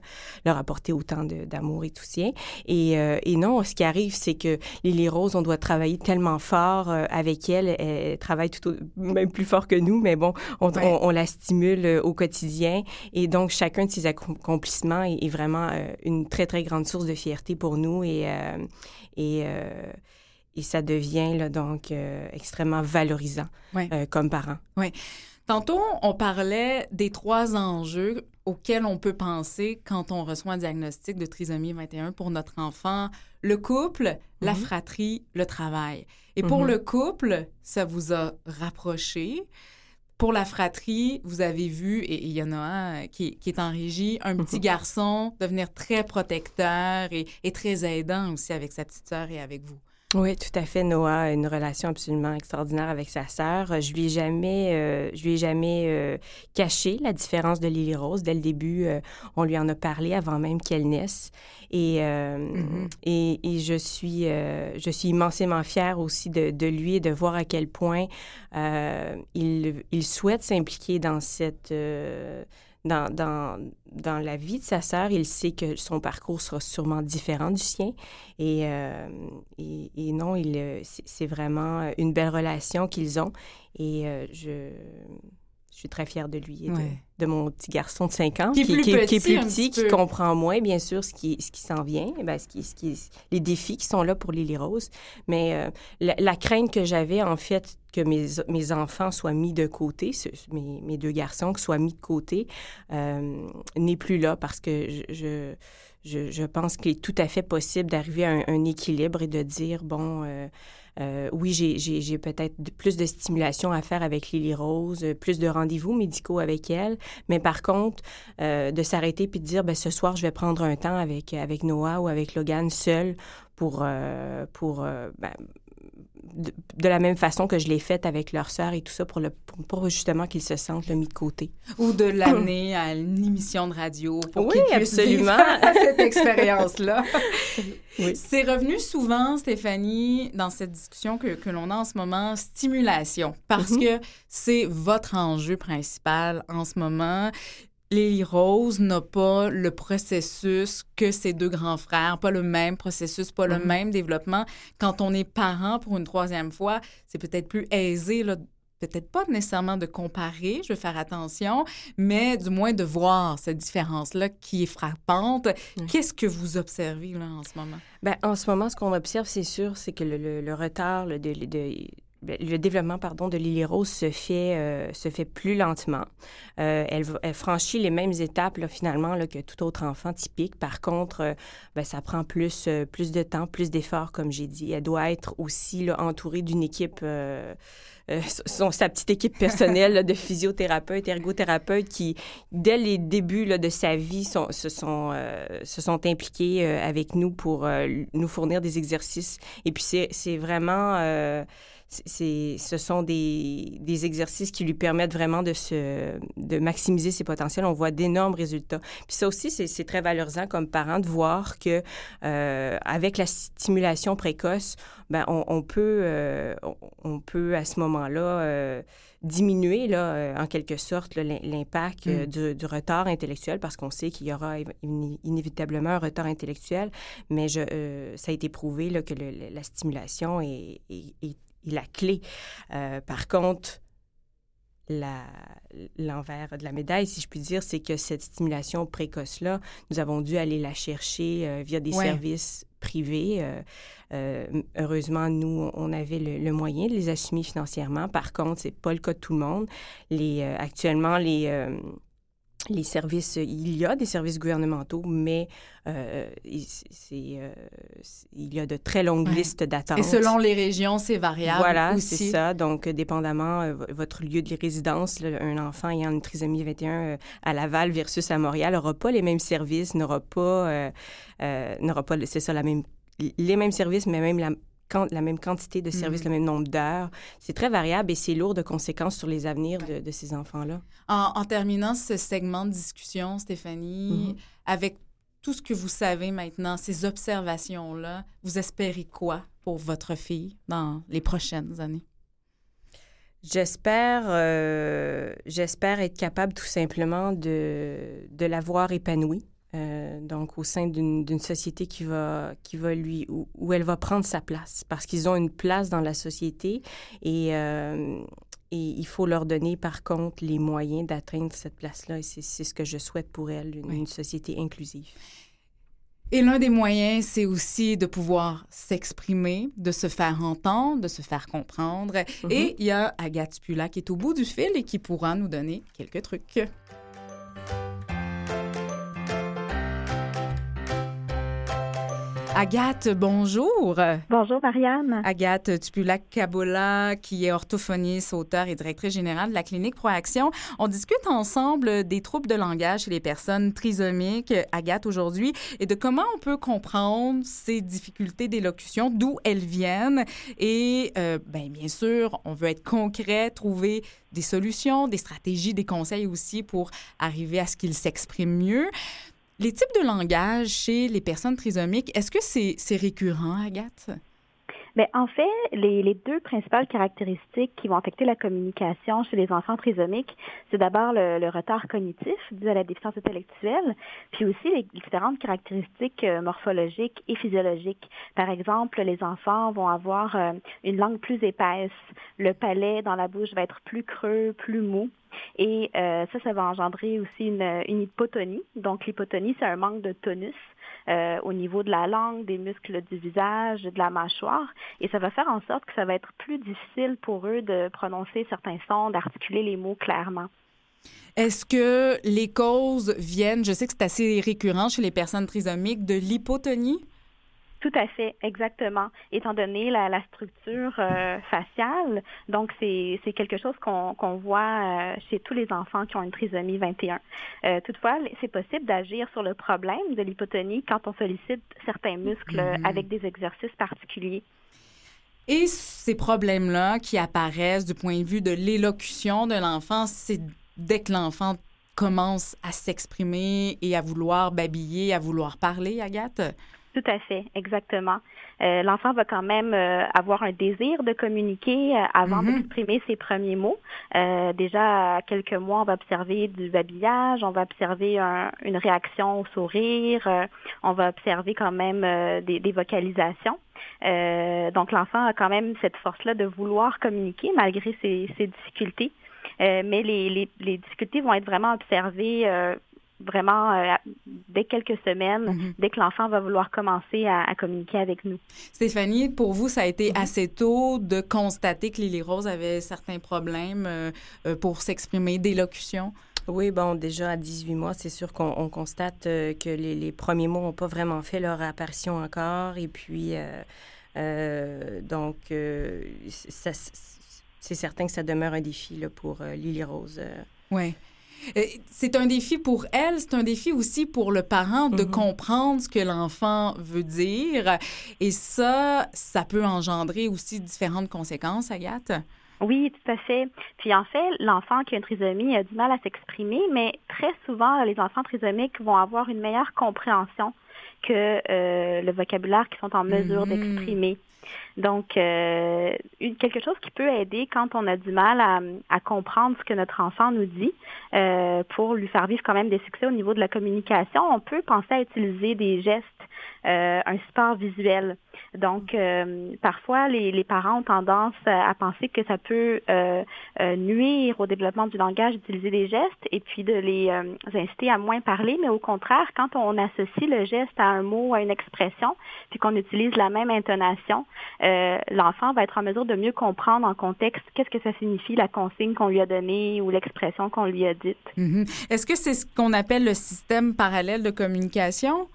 leur apporter autant d'amour et tout ça? Et, et non, ce qui arrive, c'est que Lily Rose, on doit travailler tellement fort avec elle. Elle, travaille tout au- même plus fort que nous, mais bon, on, Ouais. on- on la stimule au quotidien. Et donc, chacun de ses accomplissements est, est vraiment euh, une très, très grande source de fierté pour nous. Et, euh, et, euh, et ça devient là, donc extrêmement valorisant comme parent. Tantôt, on parlait des trois enjeux auxquels on peut penser quand on reçoit un diagnostic de trisomie 21 pour notre enfant. Le couple, la Mhm. fratrie, le travail. Et pour Mhm. le couple, ça vous a rapproché. Pour la fratrie, vous avez vu, et il y en a un qui, qui est en régie, un petit Mhm. garçon devenir très protecteur et, et très aidant aussi avec sa petite sœur et avec vous. Oui, tout à fait. Noah a une relation absolument extraordinaire avec sa sœur. Je lui ai jamais, euh, je lui ai jamais euh, caché la différence de Lily Rose. Dès le début, euh, on lui en a parlé avant même qu'elle naisse. Et, euh, Mhm. et, et je suis, euh, je suis immensément fière aussi de, de lui et de voir à quel point euh, il, il souhaite s'impliquer dans cette euh, dans, dans, dans la vie de sa sœur, il sait que son parcours sera sûrement différent du sien. Et, euh, et, non, il, euh, c'est vraiment une belle relation qu'ils ont. Et euh, je suis très fière de lui et de, Ouais. de mon petit garçon de 5 ans, Qui est plus qui est petit, plus qui comprend moins, bien sûr, ce qui, ce qui s'en vient, eh ben, ce qui, ce qui, les défis qui sont là pour Lily Rose. Mais euh, la, la crainte que j'avais, en fait, que mes, mes enfants soient mis de côté, ce- mes, mes deux garçons, que soient mis de côté, euh, n'est plus là parce que je, je, je, je pense qu'il est tout à fait possible d'arriver à un, un équilibre et de dire, bon, euh, euh, oui, j'ai- peut-être plus de stimulation à faire avec Lily Rose, euh, plus de rendez-vous médicaux avec elle, mais par contre, euh, de s'arrêter puis de dire, ben, ce soir, je vais prendre un temps avec, avec Noah ou avec Logan seul pour, pour ben, de, de la même façon que je l'ai faite avec leur sœur et tout ça, pour, le, pour, pour justement qu'ils se sentent là, mis de côté. Ou de l'amener à une émission de radio pour Oui, qu'il puisse absolument. vivre cette expérience-là. Oui. C'est revenu souvent, Stéphanie, dans cette discussion que, que l'on a en ce moment, stimulation, parce Mhm. que c'est votre enjeu principal en ce moment. Lily Rose n'a pas le processus que ses deux grands frères, pas le même processus, pas le Mhm. même développement. Quand on est parent pour une troisième fois, c'est peut-être plus aisé, peut-être pas nécessairement de comparer, je vais faire attention, mais du moins de voir cette différence-là qui est frappante. Qu'est-ce que vous observez là en ce moment? Ben, en ce moment, ce qu'on observe, c'est sûr, c'est que le, le- le retard là, de, de- le développement pardon, de Lily Rose se fait, euh, se fait plus lentement. Euh, elle, elle, franchit les mêmes étapes là, finalement là, que tout autre enfant typique. Par contre, euh, ben, ça prend plus, plus de temps, plus d'efforts, comme j'ai dit. Elle doit être aussi là, entourée d'une équipe, son, sa petite équipe personnelle là, de physiothérapeutes, ergothérapeutes qui, dès les débuts là, de sa vie, sont, se, sont, se sont impliqués avec nous pour nous fournir des exercices. Et puis, c'est vraiment c'est, ce sont des, des, exercices qui lui permettent vraiment de, se, de maximiser ses potentiels. On voit d'énormes résultats. Puis ça aussi, c'est, c'est très valorisant comme parent de voir que euh, avec la stimulation précoce, ben on, on peut, euh, on peut à ce moment-là euh, diminuer là, en quelque sorte l'impact mm. du, retard intellectuel parce qu'on sait qu'il y aura inévitablement un retard intellectuel, mais je, ça a été prouvé là, que la stimulation est, est, est la clé. Euh, par contre, l'envers de la médaille, si je puis dire, c'est que cette stimulation précoce-là, nous avons dû aller la chercher euh, via des services privés. Euh, heureusement, nous, on avait le, moyen de les assumer financièrement. Par contre, c'est pas le cas de tout le monde. Les, actuellement, les les services, il y a des services gouvernementaux, mais euh, euh, il y a de très longues listes d'attente. Et selon les régions, c'est variable Voilà, c'est ça. Donc, dépendamment euh, votre lieu de résidence, un enfant ayant une trisomie 21 à Laval versus à Montréal n'aura pas les mêmes services, n'aura pas, n'aura pas, c'est ça, la même, les mêmes services, mais même la, la même quantité de services, le mm. même nombre d'heures. C'est très variable et c'est lourd de conséquences sur les avenirs de, ces enfants-là. En, terminant ce segment de discussion, Stéphanie, mm-hmm. avec tout ce que vous savez maintenant, ces observations-là, vous espérez quoi pour votre fille dans les prochaines années? J'espère, euh, j'espère être capable tout simplement de, de la voir épanouie. Euh, donc au sein d'une société qui va, qui va lui, où, elle va prendre sa place, parce qu'ils ont une place dans la société et, euh, et il faut leur donner par contre les moyens d'atteindre cette place-là et c'est ce que je souhaite pour elle, une, société inclusive. Et l'un des moyens, c'est aussi de pouvoir s'exprimer, de se faire entendre, de se faire comprendre. Mm-hmm. Et il y a Agathe Spula qui est au bout du fil et qui pourra nous donner quelques trucs. Agathe, bonjour. Bonjour, Marianne. Agathe Tupulac-Kabola, qui est orthophoniste, auteur et directrice générale de la clinique Proaction. On discute ensemble des troubles de langage chez les personnes trisomiques, Agathe, aujourd'hui, et de comment on peut comprendre ces difficultés d'élocution, d'où elles viennent. Et euh, ben, bien sûr, on veut être concret, trouver des solutions, des stratégies, des conseils aussi pour arriver à ce qu'ils s'expriment mieux. Les types de langage chez les personnes trisomiques, est-ce que c'est récurrent, Agathe? Bien, en fait, les, les, deux principales caractéristiques qui vont affecter la communication chez les enfants trisomiques, c'est d'abord le, retard cognitif dû à la déficience intellectuelle, puis aussi les différentes caractéristiques euh, morphologiques et physiologiques. Par exemple, les enfants vont avoir euh, une langue plus épaisse, le palais dans la bouche va être plus creux, plus mou. Et euh, ça, ça va engendrer aussi une, une hypotonie. Donc, l'hypotonie, c'est un manque de tonus euh, au niveau de la langue, des muscles du visage, de la mâchoire. Et ça va faire en sorte que ça va être plus difficile pour eux de prononcer certains sons, d'articuler les mots clairement. Est-ce que les causes viennent, je sais que c'est assez récurrent chez les personnes trisomiques, de l'hypotonie? Tout à fait, exactement. Étant donné la, la structure euh, faciale, donc c'est quelque chose qu'on voit euh, chez tous les enfants qui ont une trisomie 21. Euh, toutefois, c'est possible d'agir sur le problème de l'hypotonie quand on sollicite certains muscles mm-hmm. avec des exercices particuliers. Et ces problèmes-là qui apparaissent du point de vue de l'élocution de l'enfant, c'est dès que l'enfant commence à s'exprimer et à vouloir babiller, à vouloir parler, Agathe? Tout à fait, exactement. Euh, l'enfant va quand même euh, avoir un désir de communiquer euh, avant mhm. d'exprimer ses premiers mots. déjà, à quelques mois, on va observer du babillage, on va observer une réaction au sourire, on va observer quand même des, vocalisations. donc, l'enfant a quand même cette force-là de vouloir communiquer malgré ses, difficultés. mais les, les, difficultés vont être vraiment observées vraiment euh, dès quelques semaines, Mhm. dès que l'enfant va vouloir commencer à, à communiquer avec nous. Stéphanie, pour vous, ça a été Mhm. assez tôt de constater que Lily Rose avait certains problèmes euh, euh, pour s'exprimer, d'élocution? Oui, bon, déjà à 18 mois, c'est sûr qu'on on constate euh, que les, les premiers mots n'ont pas vraiment fait leur apparition encore. Et puis, euh, euh, donc, euh, c'est certain que ça demeure un défi là, pour euh, Lily Rose. euh. Oui. C'est un défi pour elle, c'est un défi aussi pour le parent de Mhm. comprendre ce que l'enfant veut dire. Et ça, ça peut engendrer aussi différentes conséquences, Agathe. Oui, tout à fait. Puis en fait, l'enfant qui a une trisomie a du mal à s'exprimer, mais très souvent, les enfants trisomiques vont avoir une meilleure compréhension que euh, le vocabulaire qu'ils sont en mesure Mhm. d'exprimer. Donc, euh, quelque chose qui peut aider quand on a du mal à, à comprendre ce que notre enfant nous dit euh, pour lui faire vivre quand même des succès au niveau de la communication, on peut penser à utiliser des gestes, euh, un support visuel. Donc, euh, parfois, les, les parents ont tendance à, penser que ça peut euh, euh, nuire au développement du langage d'utiliser des gestes et puis de les inciter à moins parler, mais au contraire, quand on associe le geste à un mot, à une expression, puis qu'on utilise la même intonation, euh, l'enfant va être en mesure de mieux comprendre en contexte qu'est-ce que ça signifie la consigne qu'on lui a donnée ou l'expression qu'on lui a dite. Mhm. Est-ce que c'est ce qu'on appelle le système parallèle de communication?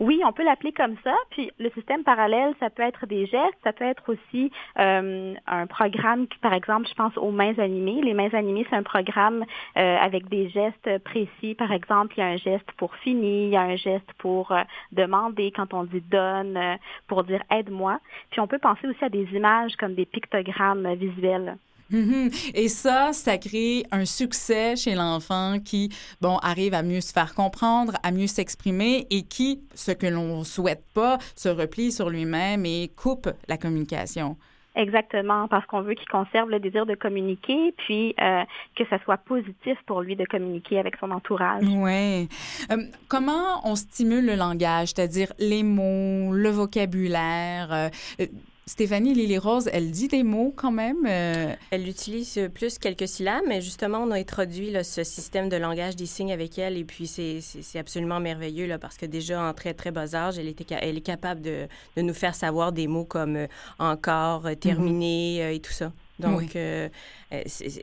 Oui, on peut l'appeler comme ça. Puis le système parallèle, ça peut être des gestes, ça peut être aussi euh, un programme qui, par exemple, je pense aux mains animées. Les mains animées, c'est un programme euh, avec des gestes précis. Par exemple, il y a un geste pour finir, il y a un geste pour euh, demander quand on dit donne, euh, pour dire aide-moi. Puis on peut penser aussi à des images comme des pictogrammes visuels. Mhm. Et ça, ça crée un succès chez l'enfant qui, bon, arrive à mieux se faire comprendre, à mieux s'exprimer et qui, ce que l'on souhaite pas, se replie sur lui-même et coupe la communication. Exactement, parce qu'on veut qu'il conserve le désir de communiquer, puis euh, que ça soit positif pour lui de communiquer avec son entourage. Oui. Euh, comment on stimule le langage, c'est-à-dire les mots, le vocabulaire? euh, Stéphanie Lily-Rose, elle dit des mots quand même? euh, Elle utilise plus quelques syllabes, mais justement, on a introduit là, ce système de langage des signes avec elle, et puis c'est- absolument merveilleux, là, parce que déjà, en très, très bas âge, elle, était, elle est capable de, de nous faire savoir des mots comme euh, encore, euh, terminé, euh, et tout ça. Donc, Oui.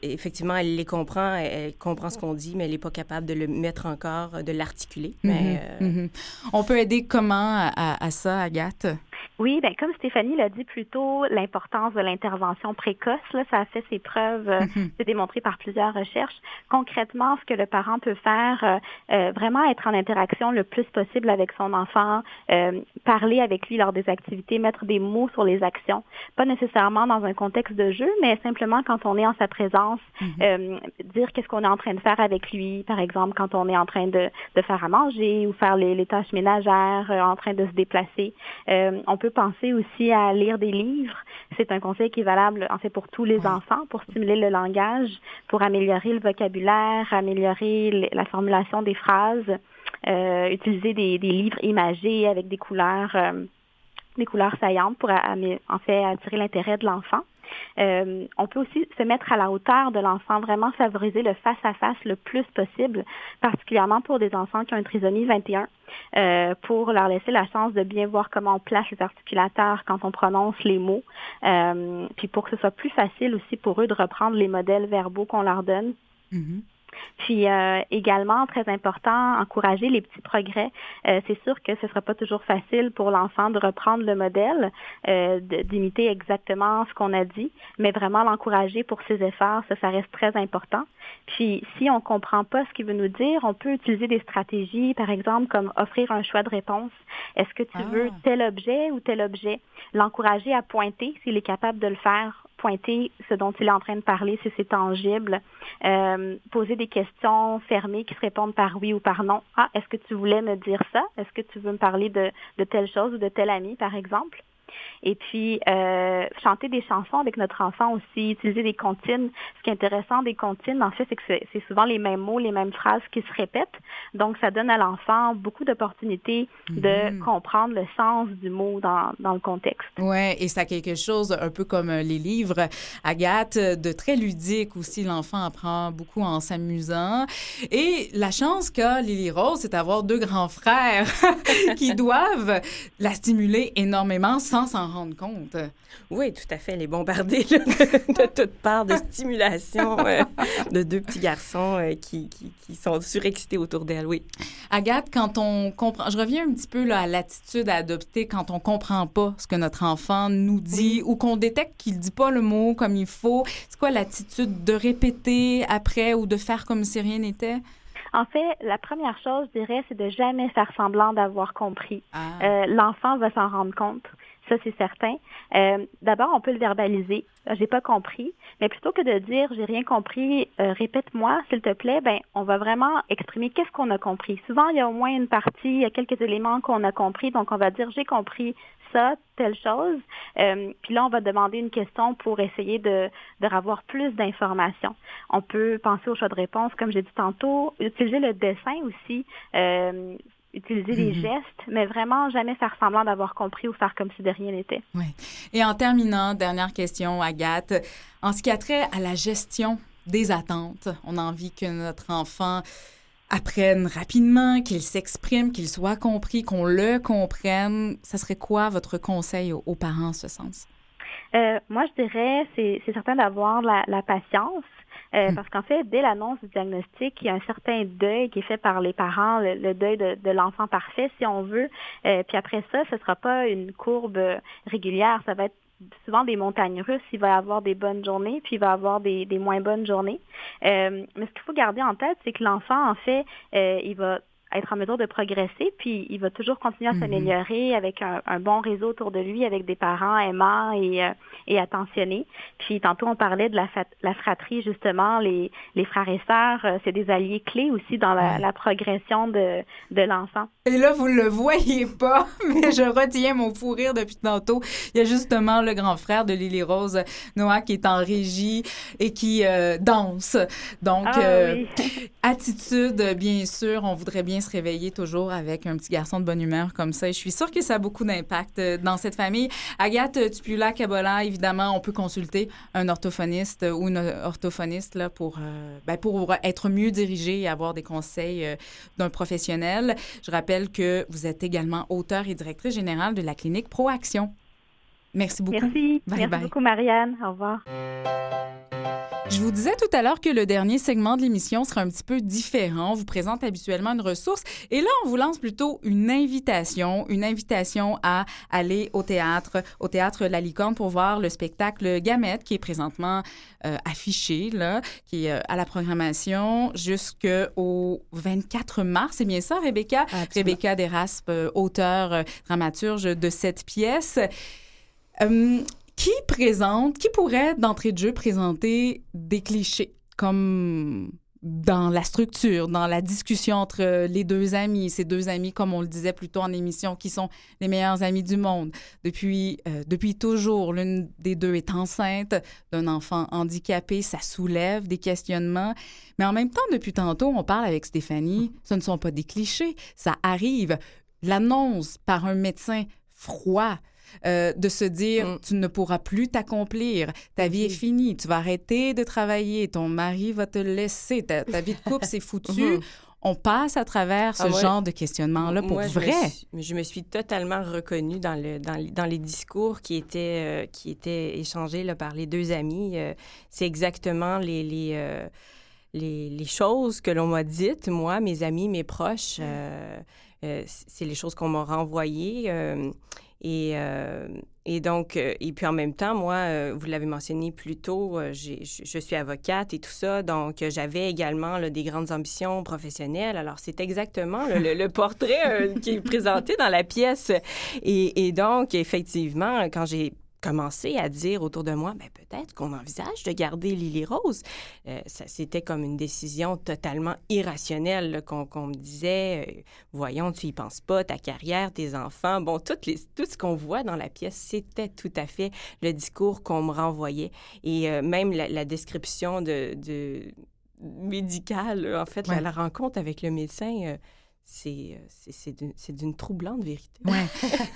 effectivement, elle les comprend, elle, comprend ce qu'on dit, mais elle n'est pas capable de le mettre encore, de l'articuler. Mhm, mhm. On peut aider comment à ça, Agathe? Oui, ben comme Stéphanie l'a dit plus tôt, l'importance de l'intervention précoce, là, ça a fait ses preuves, euh, Mhm. c'est démontré par plusieurs recherches. Concrètement, ce que le parent peut faire, euh, euh, vraiment être en interaction le plus possible avec son enfant, euh, parler avec lui lors des activités, mettre des mots sur les actions, pas nécessairement dans un contexte de jeu, mais simplement quand on est en sa présence, Mhm. euh, dire qu'est-ce qu'on est en train de faire avec lui, par exemple quand on est en train de, de faire à manger ou faire les, les tâches ménagères, euh, en train de se déplacer. Euh, on peut penser aussi à lire des livres. C'est un conseil qui est valable en fait pour tous les enfants, pour stimuler le langage, pour améliorer le vocabulaire, améliorer la formulation des phrases, euh, utiliser des, des livres imagés avec des couleurs, euh, des couleurs saillantes pour en fait attirer l'intérêt de l'enfant. Euh, on peut aussi se mettre à la hauteur de l'enfant, vraiment favoriser le face-à-face le plus possible, particulièrement pour des enfants qui ont une trisomie 21, euh, pour leur laisser la chance de bien voir comment on place les articulateurs quand on prononce les mots, euh, puis pour que ce soit plus facile aussi pour eux de reprendre les modèles verbaux qu'on leur donne. Mhm. Puis euh, également, très important, encourager les petits progrès. Euh, c'est sûr que ce ne sera pas toujours facile pour l'enfant de reprendre le modèle, euh, d'imiter exactement ce qu'on a dit, mais vraiment l'encourager pour ses efforts, ça, ça reste très important. Puis si on ne comprend pas ce qu'il veut nous dire, on peut utiliser des stratégies, par exemple, comme offrir un choix de réponse. Est-ce que tu Ah. veux tel objet ou tel objet? L'encourager à pointer s'il est capable de le faire pointer ce dont il est en train de parler, si c'est tangible, euh, poser des questions fermées qui se répondent par oui ou par non. Ah, est-ce que tu voulais me dire ça? Est-ce que tu veux me parler de, de telle chose ou de tel ami, par exemple? Et puis, euh, chanter des chansons avec notre enfant aussi, utiliser des comptines. Ce qui est intéressant des comptines, en fait, c'est que c'est souvent les mêmes mots, les mêmes phrases qui se répètent. Donc, ça donne à l'enfant beaucoup d'opportunités de Mhm. comprendre le sens du mot dans, dans le contexte. Ouais, et ça a quelque chose un peu comme euh, les livres, Agathe, de très ludique aussi. L'enfant apprend beaucoup en s'amusant. Et la chance qu'a Lily Rose, c'est d'avoir deux grands frères qui doivent la stimuler énormément sans s'en rendre compte. Oui, tout à fait. Les bombarder là, de, de toutes parts de stimulation euh, de deux petits garçons euh, qui, qui, qui sont surexcités autour d'elle, oui. Agathe, quand on comprend, je reviens un petit peu là, à l'attitude à adopter quand on comprend pas ce que notre enfant nous dit ou qu'on détecte qu'il dit pas le mot comme il faut. C'est quoi l'attitude de répéter après ou de faire comme si rien n'était? En fait, la première chose, je dirais, c'est de jamais faire semblant d'avoir compris. Ah. Euh, L'enfant va s'en rendre compte. Ça, c'est certain. Euh, D'abord, on peut le verbaliser. Euh, J'ai pas compris. Mais plutôt que de dire j'ai rien compris, euh, répète-moi, s'il te plaît, ben, on va vraiment exprimer qu'est-ce qu'on a compris. Souvent, il y a au moins une partie, il y a quelques éléments qu'on a compris. Donc, on va dire j'ai compris ça, telle chose. Euh, puis là, on va demander une question pour essayer de, de avoir plus d'informations. On peut penser au choix de réponse, comme j'ai dit tantôt, utiliser le dessin aussi. Euh, utiliser des Mhm. gestes, mais vraiment jamais faire semblant d'avoir compris ou faire comme si de rien n'était. Et en terminant, dernière question, Agathe. En ce qui a trait à la gestion des attentes, on a envie que notre enfant apprenne rapidement, qu'il s'exprime, qu'il soit compris, qu'on le comprenne. Ça serait quoi votre conseil aux, aux parents en ce sens? Euh, moi, je dirais, c'est c'est certain d'avoir la, la patience. Euh, Hmm. Parce qu'en fait, dès l'annonce du diagnostic, il y a un certain deuil qui est fait par les parents, le, le deuil de, de l'enfant parfait, si on veut. Euh, puis après ça, ce ne sera pas une courbe euh, régulière. Ça va être souvent des montagnes russes. Il va y avoir des bonnes journées, puis il va y avoir des, des moins bonnes journées. Euh, mais ce qu'il faut garder en tête, c'est que l'enfant, en fait, euh, il va être en mesure de progresser, puis il va toujours continuer à Mhm. s'améliorer avec un, un bon réseau autour de lui, avec des parents aimants et, euh, et attentionnés. Puis tantôt, on parlait de la, fratrie, justement, les, les frères et sœurs, euh, c'est des alliés clés aussi dans la, Ouais. la progression de, de l'enfant. Et là, vous le voyez pas, mais je retiens mon fou rire depuis tantôt. Il y a justement le grand frère de Lily Rose, Noah, qui est en régie et qui euh, danse. Donc, Ah oui. attitude, bien sûr, on voudrait bien se réveiller toujours avec un petit garçon de bonne humeur comme ça. Et je suis sûre que ça a beaucoup d'impact euh, dans cette famille. Agathe Tupula Kabola, évidemment, on peut consulter un orthophoniste ou une orthophoniste là, pour, euh, ben, pour être mieux dirigé et avoir des conseils euh, d'un professionnel. Je rappelle que vous êtes également auteur et directrice générale de la clinique Proaction. Merci beaucoup. Merci. Bye Merci bye. beaucoup, Marianne. Au revoir. Je vous disais tout à l'heure que le dernier segment de l'émission sera un petit peu différent. On vous présente habituellement une ressource et là, on vous lance plutôt une invitation, une invitation à aller au théâtre, au théâtre La Licorne pour voir le spectacle Gamette qui est présentement euh, affiché, là, qui est euh, à la programmation jusqu'au 24 mars. C'est bien ça, Rebecca? Rebecca Deraspe, euh, auteure, dramaturge de cette pièce. Euh, qui présente, qui pourrait d'entrée de jeu présenter des clichés comme dans la structure, dans la discussion entre les deux amis, ces deux amis, comme on le disait plus tôt en émission, qui sont les meilleurs amis du monde. Depuis, euh, depuis toujours, l'une des deux est enceinte d'un enfant handicapé, ça soulève des questionnements. Mais en même temps, depuis tantôt, on parle avec Stéphanie, ce ne sont pas des clichés, ça arrive. L'annonce par un médecin froid, euh, de se dire Mm. tu ne pourras plus t'accomplir, ta vie est finie, tu vas arrêter de travailler, ton mari va te laisser, ta, ta vie de couple c'est foutu. Mhm. On passe à travers ce Ah ouais. genre de questionnement-là pour Moi, je me vrai. suis- Je me suis totalement reconnue dans, le, dans, les- dans les discours qui étaient, euh, qui étaient échangés là, par les deux amis. Euh, c'est exactement les, les, les, les choses que l'on m'a dites, moi, mes amis, mes proches. euh, euh, c'est les choses qu'on m'a renvoyées. euh, et, euh, et donc, euh, et puis en même temps, moi, euh, vous l'avez mentionné plus tôt, je suis avocate et tout ça, donc j'avais également des grandes ambitions professionnelles. Alors, c'est exactement le, portrait qui est présenté dans la pièce. Et donc, effectivement, quand j'ai commencé à dire autour de moi, ben peut-être qu'on envisage de garder Lily Rose. Euh, ça, c'était comme une décision totalement irrationnelle qu'on, me disait, euh, voyons, tu y penses pas, ta carrière, tes enfants, bon, toutes les, tout ce qu'on voit dans la pièce, c'était tout à fait le discours qu'on me renvoyait. Et euh, même la, description de, de médicale, en fait, la, rencontre avec le médecin c'est d'une troublante vérité. Ouais.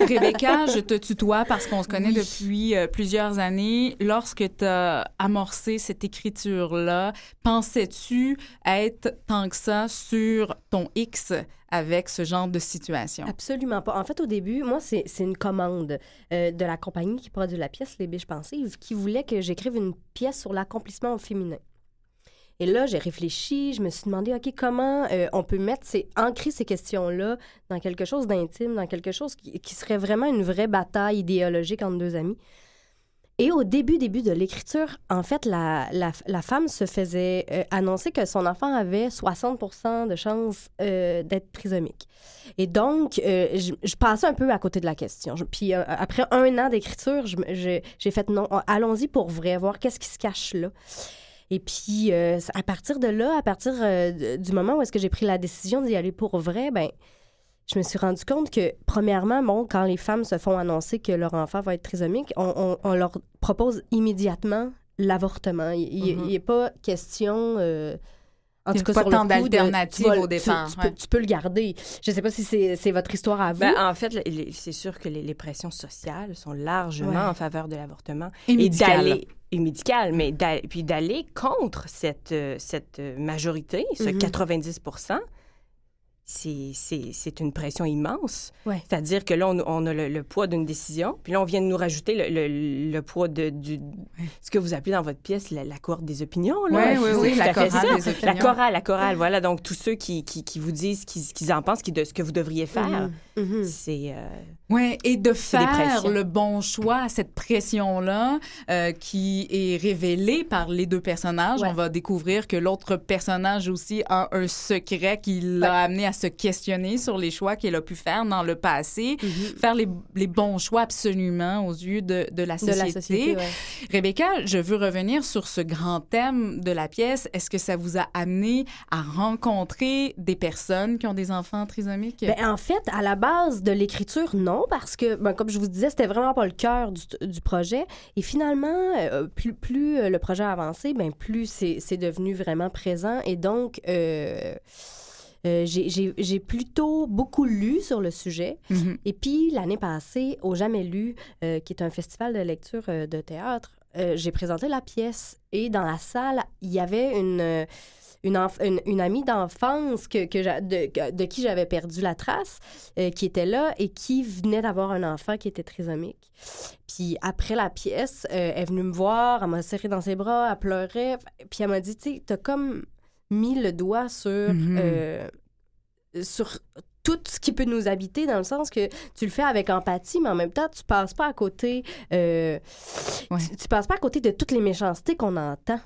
Rebecca, je te tutoie parce qu'on se connaît depuis euh, plusieurs années. Lorsque tu as amorcé cette écriture-là, pensais-tu être tant que ça sur ton X avec ce genre de situation? Absolument pas. En fait, au début, moi, c'est une commande euh, de la compagnie qui produit la pièce, Les Biches Pensives, qui voulait que j'écrive une pièce sur l'accomplissement féminin. Et là, j'ai réfléchi, je me suis demandé, OK, comment euh, on peut mettre, ces, ancrer ces questions-là dans quelque chose d'intime, dans quelque chose qui, serait vraiment une vraie bataille idéologique entre deux amis. Et au début, début de l'écriture, en fait, la, la, femme se faisait euh, annoncer que son enfant avait 60% de chances euh, d'être trisomique. Et donc, je, je, passais un peu à côté de la question. puis après un an d'écriture, j'ai fait non, allons-y pour vrai, voir qu'est-ce qui se cache là. Et puis, euh, à partir de là, à partir euh, du moment où est-ce que j'ai pris la décision d'y aller pour vrai, ben je me suis rendu compte que, premièrement, bon, quand les femmes se font annoncer que leur enfant va être trisomique, on, leur propose immédiatement l'avortement. Il n'est mm-hmm. pas question... Euh, en tout cas, pas tant d'alternatives au départ. Tu, peux, le garder. Je ne sais pas si c'est votre histoire à vous. Ben, en fait, c'est sûr que les, pressions sociales sont largement en faveur de l'avortement. Et, et d'aller et médicale, mais puis d'aller contre cette, euh, cette majorité, ce 90 mm-hmm c'est une pression immense. C'est-à-dire que là, on, a le, poids d'une décision, puis là, on vient de nous rajouter le, poids de du, ce que vous appelez dans votre pièce la, la corde des opinions. Là. Oui, oui, oui, la chorale des opinions. La chorale, la chorale, voilà. Donc, tous ceux qui, qui, qui vous disent ce qu'ils en pensent, qui de, ce que vous devriez faire, mm-hmm. Mm-hmm. c'est... Euh, oui, et de faire le bon choix, cette pression-là euh, qui est révélée par les deux personnages. On va découvrir que l'autre personnage aussi a un secret qui l'a amené à se questionner sur les choix qu'elle a pu faire dans le passé, mm-hmm. faire les, les, bons choix absolument aux yeux de, de la société. De la société Rebecca, je veux revenir sur ce grand thème de la pièce. Est-ce que ça vous a amené à rencontrer des personnes qui ont des enfants trisomiques? Bien, en fait, à la base de l'écriture, non, parce que, ben, comme je vous disais, c'était vraiment pas le cœur du, du, projet. Et finalement, euh, plus, plus euh, le projet a avancé, ben, plus c'est devenu vraiment présent. Et donc, euh, euh, j'ai plutôt beaucoup lu sur le sujet. Mm-hmm. Et puis, l'année passée, au Jamais lu, qui est un festival de lecture de théâtre, j'ai présenté la pièce. Et dans la salle, il y avait une... Une, une, amie d'enfance que, que de, de, qui j'avais perdu la trace, qui était là et qui venait d'avoir un enfant qui était trisomique. Puis après la pièce, elle est venue me voir, elle m'a serré dans ses bras, elle pleurait, puis elle m'a dit, tu sais, t'as comme mis le doigt sur, mm-hmm. euh, sur tout ce qui peut nous habiter, dans le sens que tu le fais avec empathie, mais en même temps, tu passes pas à côté, euh, tu, passes pas à côté de toutes les méchancetés qu'on entend.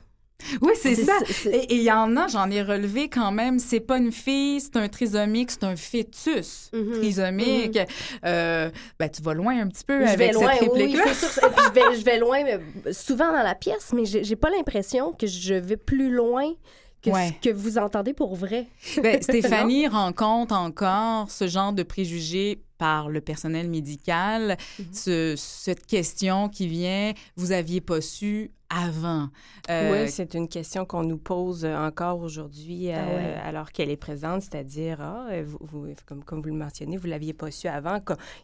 Oui, c'est ça. Et il y en a, j'en ai relevé quand même, c'est pas une fille, c'est un trisomique, c'est un fœtus mm-hmm. trisomique. Mm-hmm. Euh, ben, tu vas loin un petit peu je avec cette réplique-là. Oui, c'est sûr. je, vais, je vais loin, souvent dans la pièce, mais j'ai pas l'impression que je vais plus loin que que vous entendez pour vrai. Ben, Stéphanie rencontre encore ce genre de préjugés par le personnel médical, mm-hmm. cette question qui vient, vous aviez pas su avant. Euh, oui, c'est une question qu'on nous pose encore aujourd'hui ah euh, alors qu'elle est présente, c'est-à-dire, ah, vous, comme, comme vous le mentionnez, vous l'aviez pas su avant,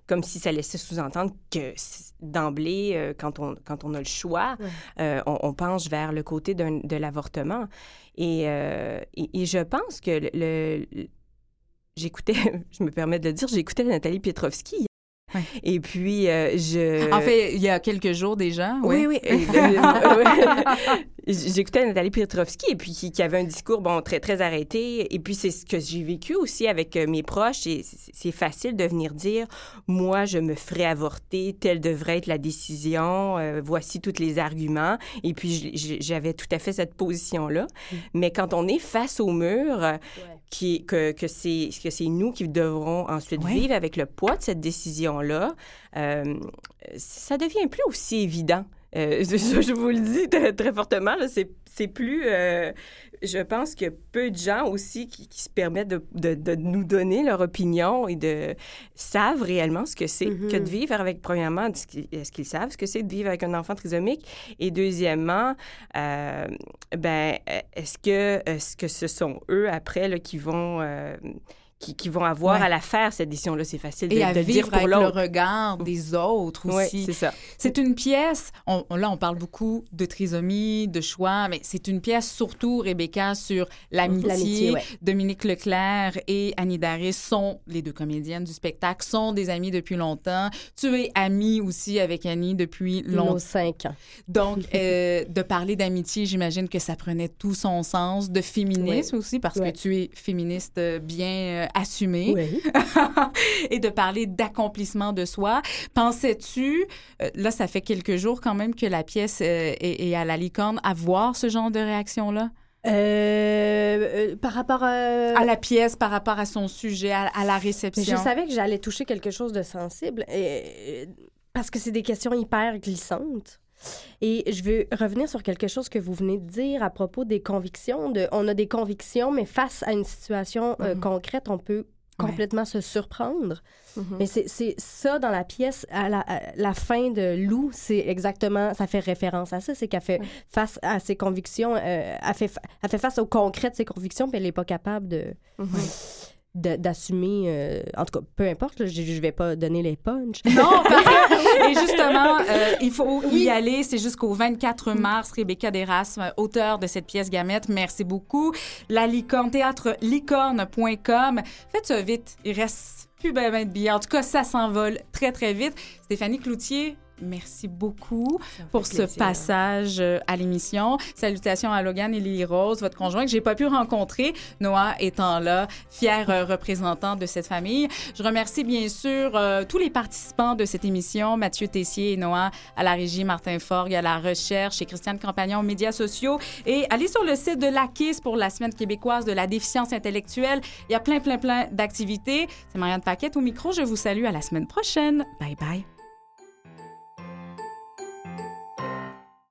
comme, si ça laissait sous-entendre que d'emblée, euh, quand, on, quand on a le choix, on, on, penche vers le côté de l'avortement. Euh, et, et, je pense que le, j'écoutais, je me permets de le dire, j'écoutais Nathalie Pietrovski Et puis, euh, je... En fait, il y a quelques jours déjà. Oui, oui. j'écoutais Nathalie Petrovski et puis qui, qui, avait un discours bon très très arrêté et puis c'est ce que j'ai vécu aussi avec euh, mes proches et c'est facile de venir dire moi je me ferai avorter telle devrait être la décision euh, voici tous les arguments et puis j'avais tout à fait cette position là mm. mais quand on est face au mur ouais. qui que que c'est que c'est nous qui devrons ensuite ouais. vivre avec le poids de cette décision là euh, ça devient plus aussi évident euh, je, vous le dis très, très fortement, c'est plus... Euh, je pense que peu de gens aussi qui, qui se permettent de, de, de, nous donner leur opinion et de savent réellement ce que c'est mm -hmm. que de vivre avec, premièrement, est-ce qu'ils savent ce que c'est de vivre avec un enfant trisomique? Et deuxièmement, euh, ben, est-ce que, est -ce que ce sont eux, après, là, qui vont... Euh, qui, qui, vont avoir ouais. à la faire, cette édition-là. C'est facile de, Et à de vivre dire pour avec le regard des autres aussi. Oui, c'est ça. C'est une pièce, on, là, on parle beaucoup de trisomie, de choix, mais c'est une pièce surtout, Rebecca, sur l'amitié. ouais. Dominique Leclerc et Annie Daris sont les deux comédiennes du spectacle, sont des amies depuis longtemps. Tu es amie aussi avec Annie depuis longtemps. Nos cinq ans. Donc, euh, de parler d'amitié, j'imagine que ça prenait tout son sens, de féminisme Oui. aussi, parce Ouais. que tu es féministe euh, bien Oui. et de parler d'accomplissement de soi. Pensais-tu, euh, là, ça fait quelques jours quand même que la pièce euh, est, est à la licorne, avoir ce genre de réaction-là? Euh, euh, par rapport à... À la pièce par rapport à son sujet, à, à la Mais réception. je savais que j'allais toucher quelque chose de sensible et, parce que c'est des questions hyper glissantes. Et je veux revenir sur quelque chose que vous venez de dire à propos des convictions. De, on a des convictions, mais face à une situation euh, Mhm. concrète, on peut Ouais. complètement se surprendre. Mhm. Mais c'est ça dans la pièce, à la, à la fin de Lou, c'est exactement, ça fait référence à ça, c'est qu'elle fait face à ses convictions, euh, elle, fait, fa- elle fait face au concret de ses convictions, puis elle n'est pas capable de Mhm. de- d'assumer, euh, en tout cas, peu importe, là, je ne vais pas donner les punchs. Non, parce que, et justement, euh, il faut y aller. C'est jusqu'au 24 mars. Rebecca Derasme, auteure de cette pièce Gamette, merci beaucoup. La licorne, théâtre licorne.com. Faites ça vite. Il reste plus ben, ben de billets. En tout cas, ça s'envole très, très vite. Stéphanie Cloutier, merci beaucoup pour ce plaisir. passage euh, à l'émission. Salutations à Logan et Lily Rose, votre conjoint que j'ai pas pu rencontrer, Noah étant là, fier euh, représentant de cette famille. Je remercie bien sûr euh, tous les participants de cette émission, Mathieu Tessier et Noah à la régie, Martin Forgue à la recherche et Christiane Campagnon aux médias sociaux. Et allez sur le site de l'AKIS pour la Semaine québécoise de la déficience intellectuelle. Il y a plein, plein, plein d'activités. C'est Marianne Paquette au micro. Je vous salue à la semaine prochaine. Bye bye.